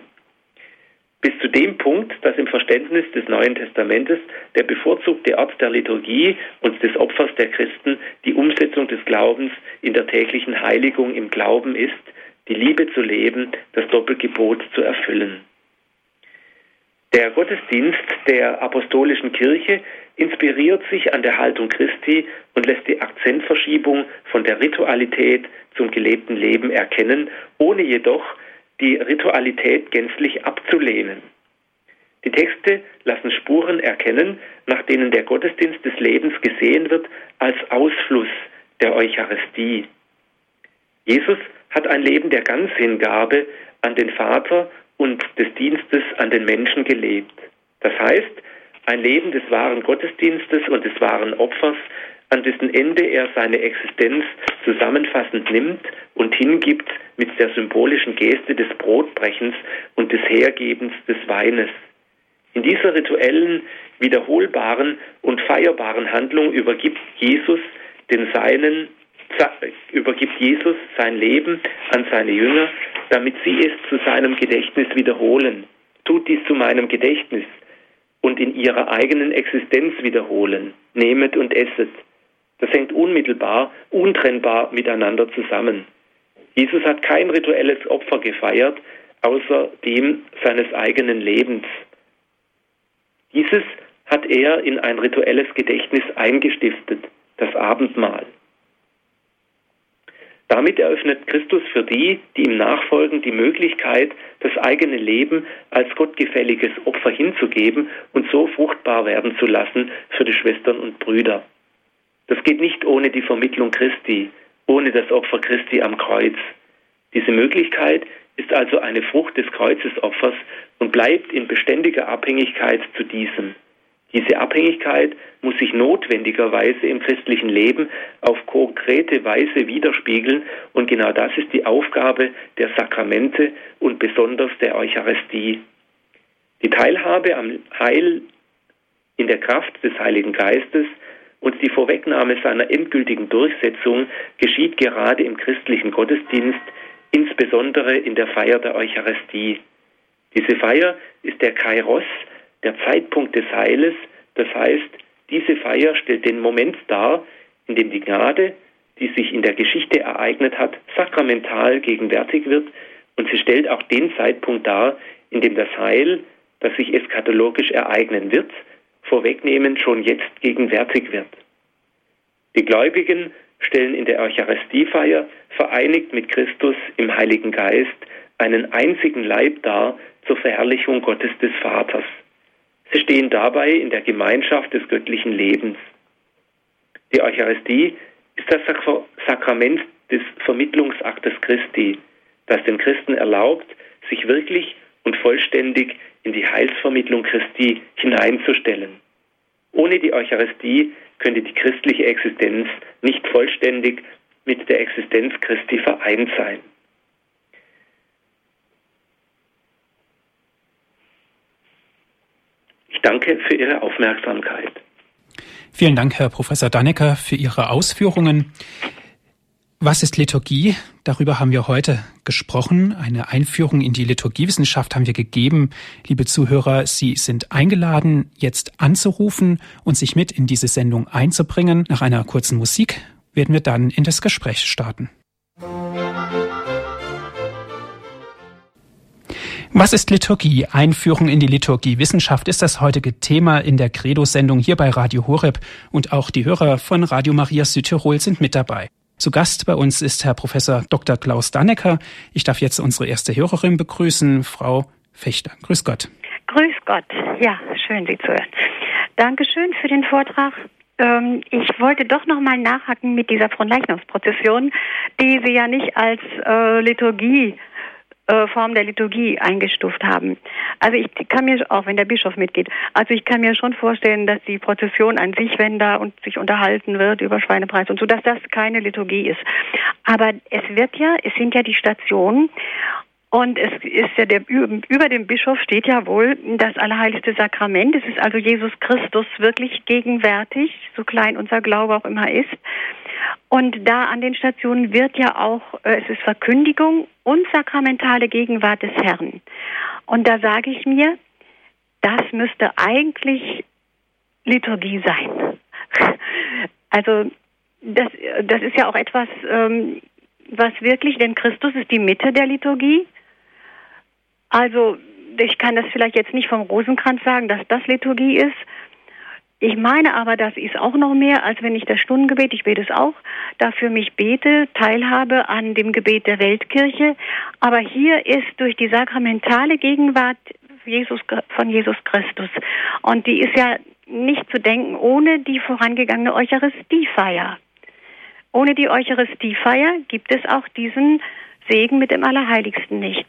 Bis zu dem Punkt, dass im Verständnis des Neuen Testamentes der bevorzugte Ort der Liturgie und des Opfers der Christen die Umsetzung des Glaubens in der täglichen Heiligung im Glauben ist, die Liebe zu leben, das Doppelgebot zu erfüllen. Der Gottesdienst der apostolischen Kirche inspiriert sich an der Haltung Christi und lässt die Akzentverschiebung von der Ritualität zum gelebten Leben erkennen, ohne jedoch die Ritualität gänzlich abzulehnen. Die Texte lassen Spuren erkennen, nach denen der Gottesdienst des Lebens gesehen wird als Ausfluss der Eucharistie. Jesus hat ein Leben der Ganzhingabe an den Vater und des Dienstes an den Menschen gelebt. Das heißt, ein Leben des wahren Gottesdienstes und des wahren Opfers, an dessen Ende er seine Existenz zusammenfassend nimmt und hingibt mit der symbolischen Geste des Brotbrechens und des Hergebens des Weines. In dieser rituellen, wiederholbaren und feierbaren Handlung übergibt Jesus den Seinen übergibt Jesus sein Leben an seine Jünger, damit sie es zu seinem Gedächtnis wiederholen. Tut dies zu meinem Gedächtnis und in ihrer eigenen Existenz wiederholen. Nehmet und esset. Das hängt unmittelbar, untrennbar miteinander zusammen. Jesus hat kein rituelles Opfer gefeiert, außer dem seines eigenen Lebens. Dieses hat er in ein rituelles Gedächtnis eingestiftet, das Abendmahl. Damit eröffnet Christus für die, die ihm nachfolgen, die Möglichkeit, das eigene Leben als gottgefälliges Opfer hinzugeben und so fruchtbar werden zu lassen für die Schwestern und Brüder. Das geht nicht ohne die Vermittlung Christi, ohne das Opfer Christi am Kreuz. Diese Möglichkeit ist also eine Frucht des Kreuzesopfers und bleibt in beständiger Abhängigkeit zu diesem. Diese Abhängigkeit muss sich notwendigerweise im christlichen Leben auf konkrete Weise widerspiegeln und genau das ist die Aufgabe der Sakramente und besonders der Eucharistie. Die Teilhabe am Heil in der Kraft des Heiligen Geistes und die Vorwegnahme seiner endgültigen Durchsetzung geschieht gerade im christlichen Gottesdienst, insbesondere in der Feier der Eucharistie. Diese Feier ist der Kairos, der Zeitpunkt des Heiles, das heißt, diese Feier stellt den Moment dar, in dem die Gnade, die sich in der Geschichte ereignet hat, sakramental gegenwärtig wird und sie stellt auch den Zeitpunkt dar, in dem das Heil, das sich eskatologisch ereignen wird, vorwegnehmend schon jetzt gegenwärtig wird. Die Gläubigen stellen in der Eucharistiefeier vereinigt mit Christus im Heiligen Geist einen einzigen Leib dar zur Verherrlichung Gottes des Vaters. Sie stehen dabei in der Gemeinschaft des göttlichen Lebens. Die Eucharistie ist das Sakrament des Vermittlungsaktes Christi, das den Christen erlaubt, sich wirklich und vollständig in die Heilsvermittlung Christi hineinzustellen. Ohne die Eucharistie könnte die christliche Existenz nicht vollständig mit der Existenz Christi vereint sein. Ich danke für Ihre Aufmerksamkeit. Vielen Dank, Herr Professor Dannecker, für Ihre Ausführungen. Was ist Liturgie? Darüber haben wir heute gesprochen. Eine Einführung in die Liturgiewissenschaft haben wir gegeben. Liebe Zuhörer, Sie sind eingeladen, jetzt anzurufen und sich mit in diese Sendung einzubringen. Nach einer kurzen Musik werden wir dann in das Gespräch starten. Was ist Liturgie? Einführung in die Liturgiewissenschaft ist das heutige Thema in der Credo-Sendung hier bei Radio Horeb und auch die Hörer von Radio Maria Südtirol sind mit dabei. Zu Gast bei uns ist Herr Professor Dr. Klaus Dannecker. Ich darf jetzt unsere erste Hörerin begrüßen, Frau Fechter. Grüß Gott. Grüß Gott. Ja, schön, Sie zu hören. Dankeschön für den Vortrag. Ähm, ich wollte doch noch mal nachhaken mit dieser Fronleichnamsprozession, die Sie ja nicht als äh, Liturgie Form der Liturgie eingestuft haben. Also ich kann mir auch, wenn der Bischof mitgeht, also ich kann mir schon vorstellen, dass die Prozession an sich, wenn da und sich unterhalten wird über Schweinepreis und so, dass das keine Liturgie ist. Aber es wird ja, es sind ja die Stationen und es ist ja der, über dem Bischof steht ja wohl das Allerheiligste Sakrament. Es ist also Jesus Christus wirklich gegenwärtig, so klein unser Glaube auch immer ist. Und da an den Stationen wird ja auch, äh, es ist Verkündigung und sakramentale Gegenwart des Herrn. Und da sage ich mir, das müsste eigentlich Liturgie sein. Also das, das ist ja auch etwas, ähm, was wirklich, denn Christus ist die Mitte der Liturgie. Also ich kann das vielleicht jetzt nicht vom Rosenkranz sagen, dass das Liturgie ist, ich meine aber, das ist auch noch mehr, als wenn ich das Stundengebet, ich bete es auch, dafür mich bete, teilhabe an dem Gebet der Weltkirche. Aber hier ist durch die sakramentale Gegenwart Jesus, von Jesus Christus. Und die ist ja nicht zu denken ohne die vorangegangene Eucharistiefeier. Ohne die Eucharistiefeier gibt es auch diesen Segen mit dem Allerheiligsten nicht.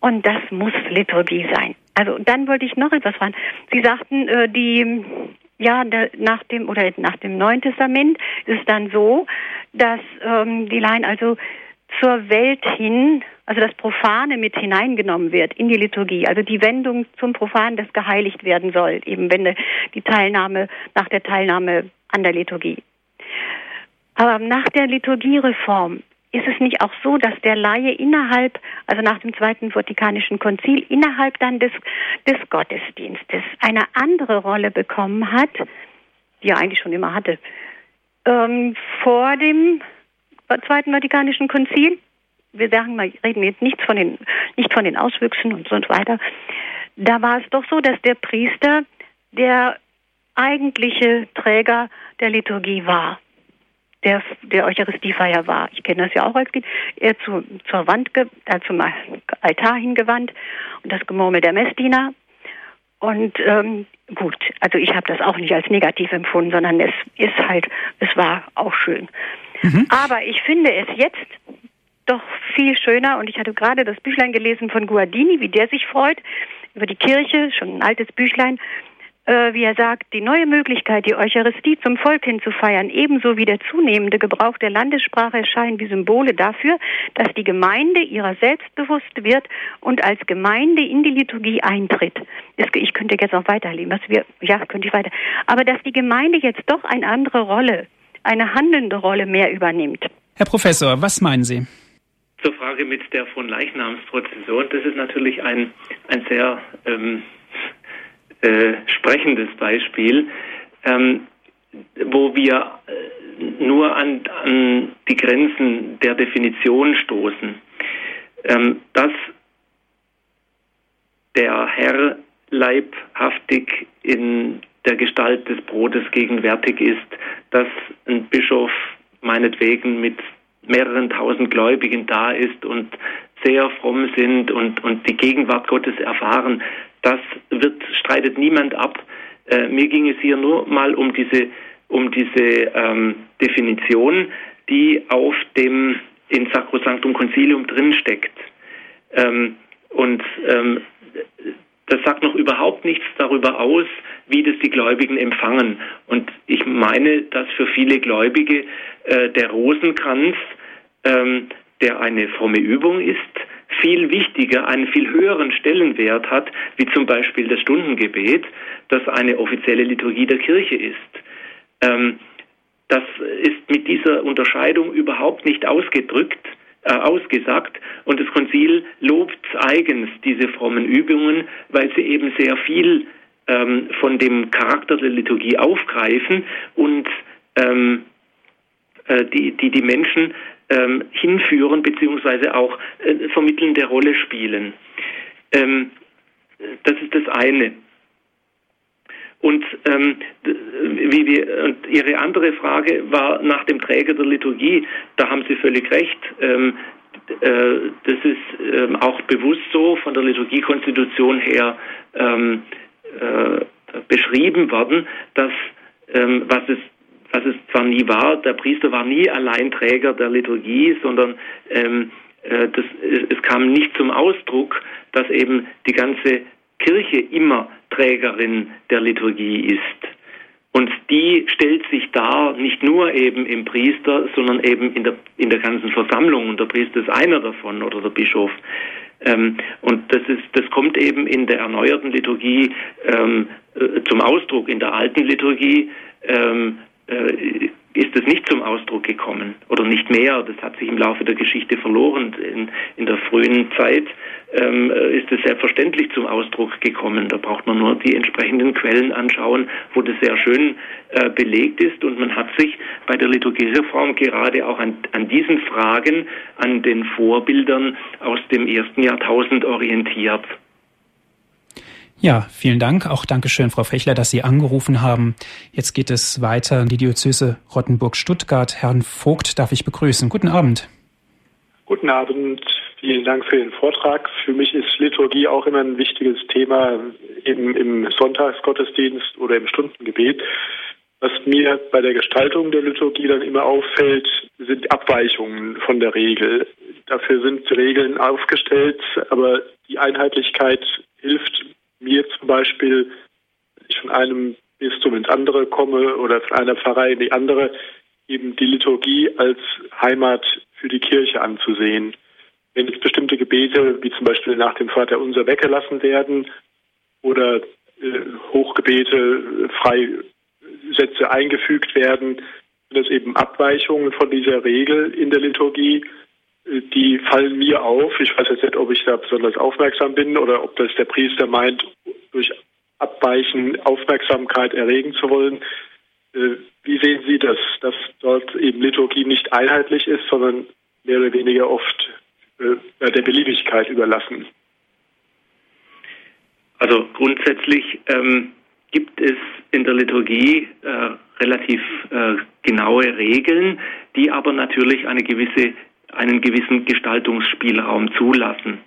Und das muss Liturgie sein. Also dann wollte ich noch etwas fragen. Sie sagten, äh, die ja, der, nach dem oder nach dem Neuen Testament ist es dann so, dass ähm, die Laien also zur Welt hin, also das Profane mit hineingenommen wird in die Liturgie, also die Wendung zum Profan, das geheiligt werden soll, eben wenn die Teilnahme nach der Teilnahme an der Liturgie. Aber nach der Liturgiereform ist es nicht auch so, dass der Laie innerhalb, also nach dem Zweiten Vatikanischen Konzil, innerhalb dann des, des Gottesdienstes eine andere Rolle bekommen hat, die er eigentlich schon immer hatte, ähm, vor dem Zweiten Vatikanischen Konzil? Wir sagen mal, reden jetzt nichts von den, nicht von den Auswüchsen und so weiter. Da war es doch so, dass der Priester der eigentliche Träger der Liturgie war der, der Eucharistiefeier war. Ich kenne das ja auch als Kind. Er zu, zur Wand, äh, zum Altar hingewandt und das Gemurmel der Messdiener. Und ähm, gut, also ich habe das auch nicht als negativ empfunden, sondern es ist halt, es war auch schön. Mhm. Aber ich finde es jetzt doch viel schöner und ich hatte gerade das Büchlein gelesen von Guardini, wie der sich freut über die Kirche, schon ein altes Büchlein, wie er sagt, die neue Möglichkeit, die Eucharistie zum Volk hinzufeiern, ebenso wie der zunehmende Gebrauch der Landessprache erscheinen wie Symbole dafür, dass die Gemeinde ihrer selbst bewusst wird und als Gemeinde in die Liturgie eintritt. Ich könnte jetzt noch weiterleben, was wir, ja, könnte ich weiter. Aber dass die Gemeinde jetzt doch eine andere Rolle, eine handelnde Rolle mehr übernimmt. Herr Professor, was meinen Sie? Zur Frage mit der von Leichnamsprozession, das ist natürlich ein, ein sehr ähm, äh, sprechendes Beispiel, ähm, wo wir äh, nur an, an, die Grenzen der Definition stoßen. Ähm, dass der Herr leibhaftig in der Gestalt des Brotes gegenwärtig ist, dass ein Bischof meinetwegen mit mehreren tausend Gläubigen da ist und sehr fromm sind und, und die Gegenwart Gottes erfahren, das wird, streitet niemand ab. Äh, mir ging es hier nur mal um diese, um diese ähm, Definition, die auf dem in Sacrosanctum Concilium drinsteckt. Ähm, und ähm, das sagt noch überhaupt nichts darüber aus, wie das die Gläubigen empfangen. Und ich meine, dass für viele Gläubige äh, der Rosenkranz, ähm, der eine fromme Übung ist, viel wichtiger, einen viel höheren Stellenwert hat, wie zum Beispiel das Stundengebet, das eine offizielle Liturgie der Kirche ist. Ähm, das ist mit dieser Unterscheidung überhaupt nicht ausgedrückt, äh, ausgesagt und das Konzil lobt eigens diese frommen Übungen, weil sie eben sehr viel ähm, von dem Charakter der Liturgie aufgreifen und ähm, äh, die, die die Menschen ähm, hinführen beziehungsweise auch äh, vermittelnde Rolle spielen. Ähm, das ist das eine. Und ähm, wie wir, und Ihre andere Frage war nach dem Träger der Liturgie. Da haben Sie völlig recht. Ähm, äh, das ist ähm, auch bewusst so von der Liturgiekonstitution her ähm, äh, beschrieben worden, dass ähm, was es was es zwar nie war, der Priester war nie Alleinträger der Liturgie, sondern ähm, äh, das, es kam nicht zum Ausdruck, dass eben die ganze Kirche immer Trägerin der Liturgie ist. Und die stellt sich dar nicht nur eben im Priester, sondern eben in der, in der ganzen Versammlung. Und der Priester ist einer davon oder der Bischof. Ähm, und das, ist, das kommt eben in der erneuerten Liturgie ähm, äh, zum Ausdruck. In der alten Liturgie ähm, äh, ist es nicht zum Ausdruck gekommen oder nicht mehr. Das hat sich im Laufe der Geschichte verloren. In, in der frühen Zeit ähm, ist es selbstverständlich zum Ausdruck gekommen. Da braucht man nur die entsprechenden Quellen anschauen, wo das sehr schön äh, belegt ist. Und man hat sich bei der Liturgiereform gerade auch an, an diesen Fragen, an den Vorbildern aus dem ersten Jahrtausend orientiert. Ja, vielen Dank. Auch Dankeschön, Frau Fechler, dass Sie angerufen haben. Jetzt geht es weiter in die Diözese Rottenburg-Stuttgart. Herrn Vogt darf ich begrüßen. Guten Abend. Guten Abend. Vielen Dank für den Vortrag. Für mich ist Liturgie auch immer ein wichtiges Thema eben im Sonntagsgottesdienst oder im Stundengebet. Was mir bei der Gestaltung der Liturgie dann immer auffällt, sind Abweichungen von der Regel. Dafür sind Regeln aufgestellt, aber die Einheitlichkeit hilft mir zum Beispiel, wenn ich von einem Bistum ins andere komme oder von einer Pfarrei in die andere, eben die Liturgie als Heimat für die Kirche anzusehen. Wenn jetzt bestimmte Gebete, wie zum Beispiel nach dem Vater unser weggelassen werden oder äh, Hochgebete, Freisätze eingefügt werden, sind das eben Abweichungen von dieser Regel in der Liturgie, die fallen mir auf. Ich weiß jetzt nicht, ob ich da besonders aufmerksam bin oder ob das der Priester meint, durch Abweichen Aufmerksamkeit erregen zu wollen. Äh, wie sehen Sie das, dass dort eben Liturgie nicht einheitlich ist, sondern mehr oder weniger oft äh, der Beliebigkeit überlassen? Also grundsätzlich ähm, gibt es in der Liturgie äh, relativ äh, genaue Regeln, die aber natürlich eine gewisse einen gewissen Gestaltungsspielraum zulassen.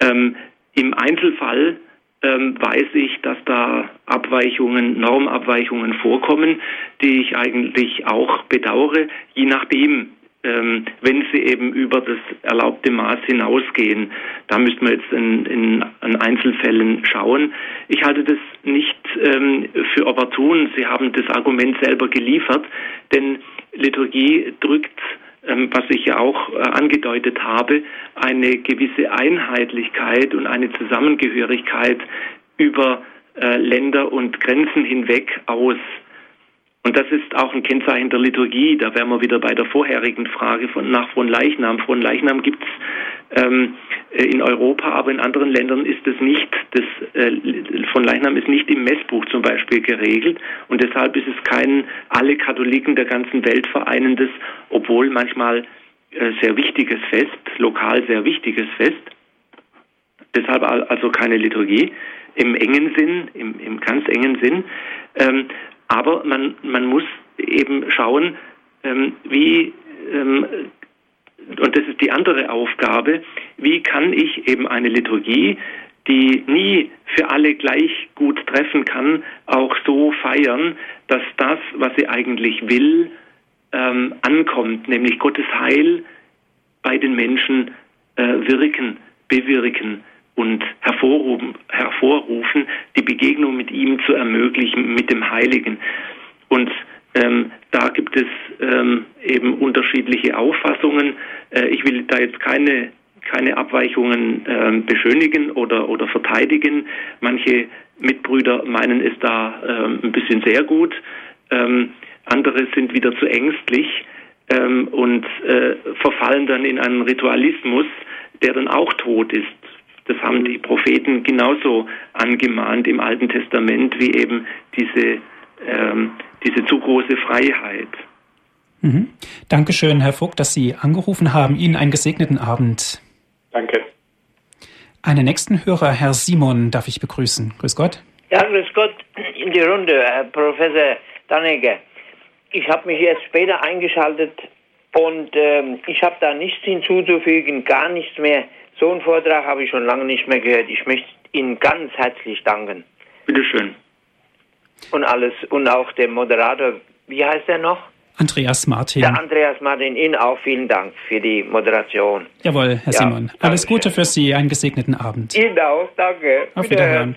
Ähm, Im Einzelfall ähm, weiß ich, dass da Abweichungen, Normabweichungen vorkommen, die ich eigentlich auch bedauere, je nachdem, ähm, wenn sie eben über das erlaubte Maß hinausgehen. Da müsste man jetzt in, in, in Einzelfällen schauen. Ich halte das nicht ähm, für opportun. Sie haben das Argument selber geliefert, denn Liturgie drückt was ich ja auch äh, angedeutet habe, eine gewisse Einheitlichkeit und eine Zusammengehörigkeit über äh, Länder und Grenzen hinweg aus. Und das ist auch ein Kennzeichen der Liturgie. Da wären wir wieder bei der vorherigen Frage von nach von Leichnam. Von Leichnam gibt es ähm, äh, in Europa, aber in anderen Ländern ist es nicht. Das äh, von Leichnam ist nicht im Messbuch zum Beispiel geregelt und deshalb ist es kein alle Katholiken der ganzen Welt vereinendes, obwohl manchmal äh, sehr wichtiges Fest, lokal sehr wichtiges Fest. Deshalb also keine Liturgie im engen Sinn, im, im ganz engen Sinn. Ähm, aber man, man muss eben schauen, ähm, wie, ähm, und das ist die andere Aufgabe, wie kann ich eben eine Liturgie, die nie für alle gleich gut treffen kann, auch so feiern, dass das, was sie eigentlich will, ähm, ankommt, nämlich Gottes Heil bei den Menschen äh, wirken, bewirken und hervorrufen, hervorrufen, die Begegnung mit ihm zu ermöglichen, mit dem Heiligen. Und ähm, da gibt es ähm, eben unterschiedliche Auffassungen. Äh, ich will da jetzt keine keine Abweichungen ähm, beschönigen oder oder verteidigen. Manche Mitbrüder meinen es da ähm, ein bisschen sehr gut. Ähm, andere sind wieder zu ängstlich ähm, und äh, verfallen dann in einen Ritualismus, der dann auch tot ist. Das haben die Propheten genauso angemahnt im Alten Testament wie eben diese, ähm, diese zu große Freiheit. Mhm. Dankeschön, Herr Vogt, dass Sie angerufen haben. Ihnen einen gesegneten Abend. Danke. Einen nächsten Hörer, Herr Simon, darf ich begrüßen. Grüß Gott. Ja, grüß Gott in die Runde, Herr Professor Dannegger. Ich habe mich erst später eingeschaltet und ähm, ich habe da nichts hinzuzufügen, gar nichts mehr. So einen Vortrag habe ich schon lange nicht mehr gehört. Ich möchte Ihnen ganz herzlich danken. Bitteschön. Und alles. Und auch dem Moderator, wie heißt er noch? Andreas Martin. Der Andreas Martin, Ihnen auch vielen Dank für die Moderation. Jawohl, Herr ja, Simon. Alles Gute für Sie, einen gesegneten Abend. Ihnen auch, danke. Auf Wiederhören.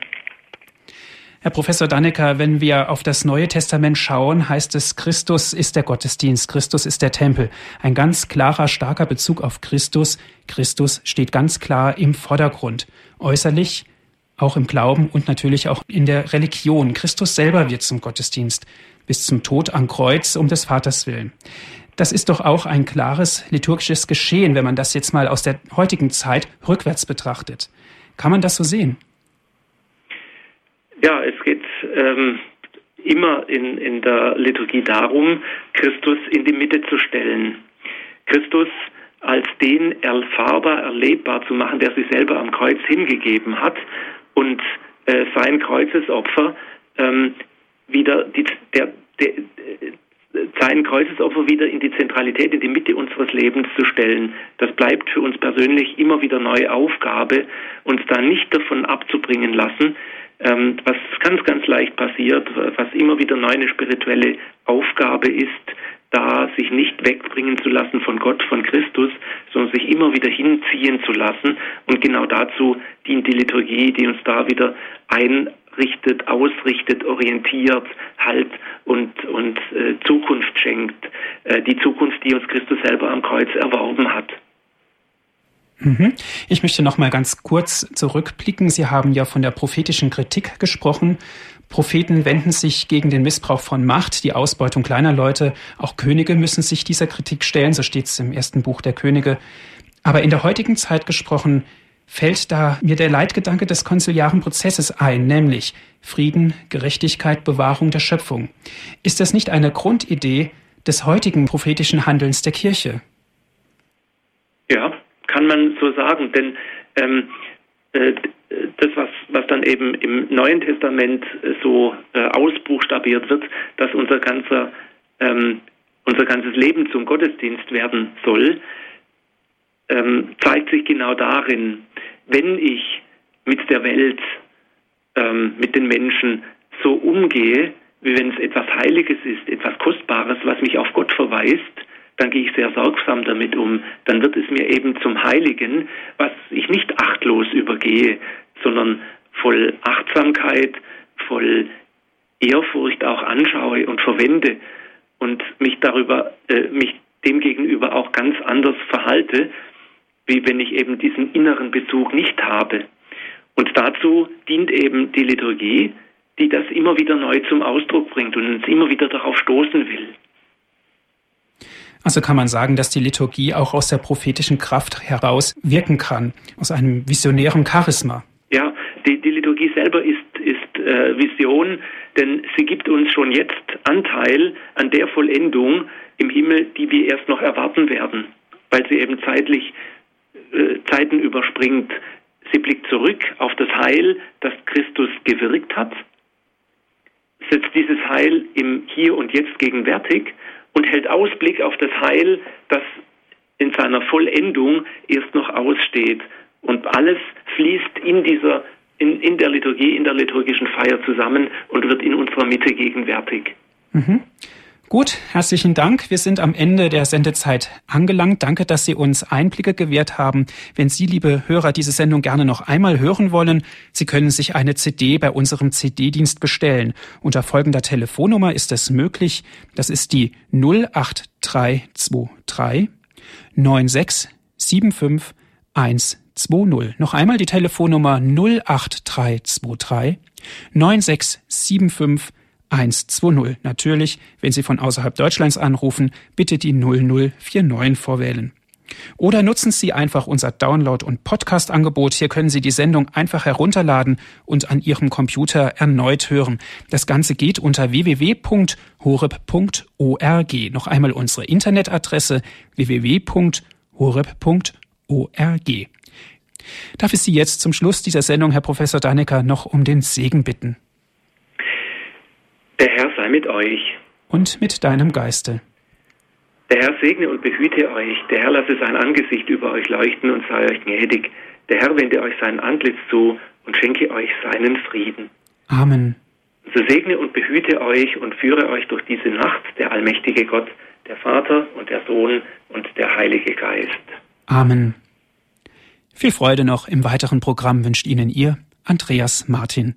Herr Professor Dannecker, wenn wir auf das Neue Testament schauen, heißt es, Christus ist der Gottesdienst, Christus ist der Tempel. Ein ganz klarer, starker Bezug auf Christus. Christus steht ganz klar im Vordergrund. Äußerlich, auch im Glauben und natürlich auch in der Religion. Christus selber wird zum Gottesdienst bis zum Tod am Kreuz um des Vaters willen. Das ist doch auch ein klares liturgisches Geschehen, wenn man das jetzt mal aus der heutigen Zeit rückwärts betrachtet. Kann man das so sehen? Ja, es geht ähm, immer in, in der Liturgie darum, Christus in die Mitte zu stellen. Christus als den erfahrbar, erlebbar zu machen, der sich selber am Kreuz hingegeben hat und äh, sein Kreuzesopfer ähm, wieder die, der, der, sein Kreuzesopfer wieder in die Zentralität, in die Mitte unseres Lebens zu stellen. Das bleibt für uns persönlich immer wieder neue Aufgabe, uns da nicht davon abzubringen lassen, ähm, was ganz, ganz leicht passiert, was immer wieder neu eine spirituelle Aufgabe ist, da sich nicht wegbringen zu lassen von Gott, von Christus, sondern sich immer wieder hinziehen zu lassen. Und genau dazu dient die Liturgie, die uns da wieder einrichtet, ausrichtet, orientiert, Halt und, und äh, Zukunft schenkt. Äh, die Zukunft, die uns Christus selber am Kreuz erworben hat. Mhm. Ich möchte noch mal ganz kurz zurückblicken. Sie haben ja von der prophetischen Kritik gesprochen. Propheten wenden sich gegen den Missbrauch von Macht, die Ausbeutung kleiner Leute. Auch Könige müssen sich dieser Kritik stellen, so steht es im ersten Buch der Könige. Aber in der heutigen Zeit gesprochen, fällt da mir der Leitgedanke des konziliaren Prozesses ein, nämlich Frieden, Gerechtigkeit, Bewahrung der Schöpfung. Ist das nicht eine Grundidee des heutigen prophetischen Handelns der Kirche? Ja, kann man so sagen, denn ähm, äh, das, was, was dann eben im Neuen Testament äh, so äh, ausbuchstabiert wird, dass unser ganzer ähm, unser ganzes Leben zum Gottesdienst werden soll, ähm, zeigt sich genau darin, wenn ich mit der Welt, ähm, mit den Menschen so umgehe, wie wenn es etwas Heiliges ist, etwas Kostbares, was mich auf Gott verweist, dann gehe ich sehr sorgsam damit um. Dann wird es mir eben zum Heiligen, was ich nicht achtlos übergehe, sondern voll Achtsamkeit, voll Ehrfurcht auch anschaue und verwende und mich darüber, äh, mich demgegenüber auch ganz anders verhalte, wie wenn ich eben diesen inneren Bezug nicht habe. Und dazu dient eben die Liturgie, die das immer wieder neu zum Ausdruck bringt und uns immer wieder darauf stoßen will. Also kann man sagen, dass die Liturgie auch aus der prophetischen Kraft heraus wirken kann, aus einem visionären Charisma. Ja, die, die Liturgie selber ist, ist äh, Vision, denn sie gibt uns schon jetzt Anteil an der Vollendung im Himmel, die wir erst noch erwarten werden, weil sie eben zeitlich äh, Zeiten überspringt. Sie blickt zurück auf das Heil, das Christus gewirkt hat, setzt dieses Heil im Hier und Jetzt gegenwärtig und hält Ausblick auf das Heil, das in seiner Vollendung erst noch aussteht. Und alles fließt in dieser, in, in der Liturgie, in der liturgischen Feier zusammen und wird in unserer Mitte gegenwärtig. Mhm. Gut, herzlichen Dank. Wir sind am Ende der Sendezeit angelangt. Danke, dass Sie uns Einblicke gewährt haben. Wenn Sie, liebe Hörer, diese Sendung gerne noch einmal hören wollen, Sie können sich eine CD bei unserem CD-Dienst bestellen. Unter folgender Telefonnummer ist es möglich. Das ist die 08323 9675 120. Noch einmal die Telefonnummer 08323 9675 120. Natürlich, wenn Sie von außerhalb Deutschlands anrufen, bitte die 0049 vorwählen. Oder nutzen Sie einfach unser Download- und Podcast-Angebot. Hier können Sie die Sendung einfach herunterladen und an Ihrem Computer erneut hören. Das Ganze geht unter www.horeb.org. Noch einmal unsere Internetadresse www.horeb.org. Darf ich Sie jetzt zum Schluss dieser Sendung, Herr Professor Dannecker, noch um den Segen bitten? Der Herr sei mit euch. Und mit deinem Geiste. Der Herr segne und behüte euch. Der Herr lasse sein Angesicht über euch leuchten und sei euch gnädig. Der Herr wende euch sein Antlitz zu und schenke euch seinen Frieden. Amen. So segne und behüte euch und führe euch durch diese Nacht der allmächtige Gott, der Vater und der Sohn und der Heilige Geist. Amen. Viel Freude noch im weiteren Programm wünscht Ihnen Ihr Andreas Martin.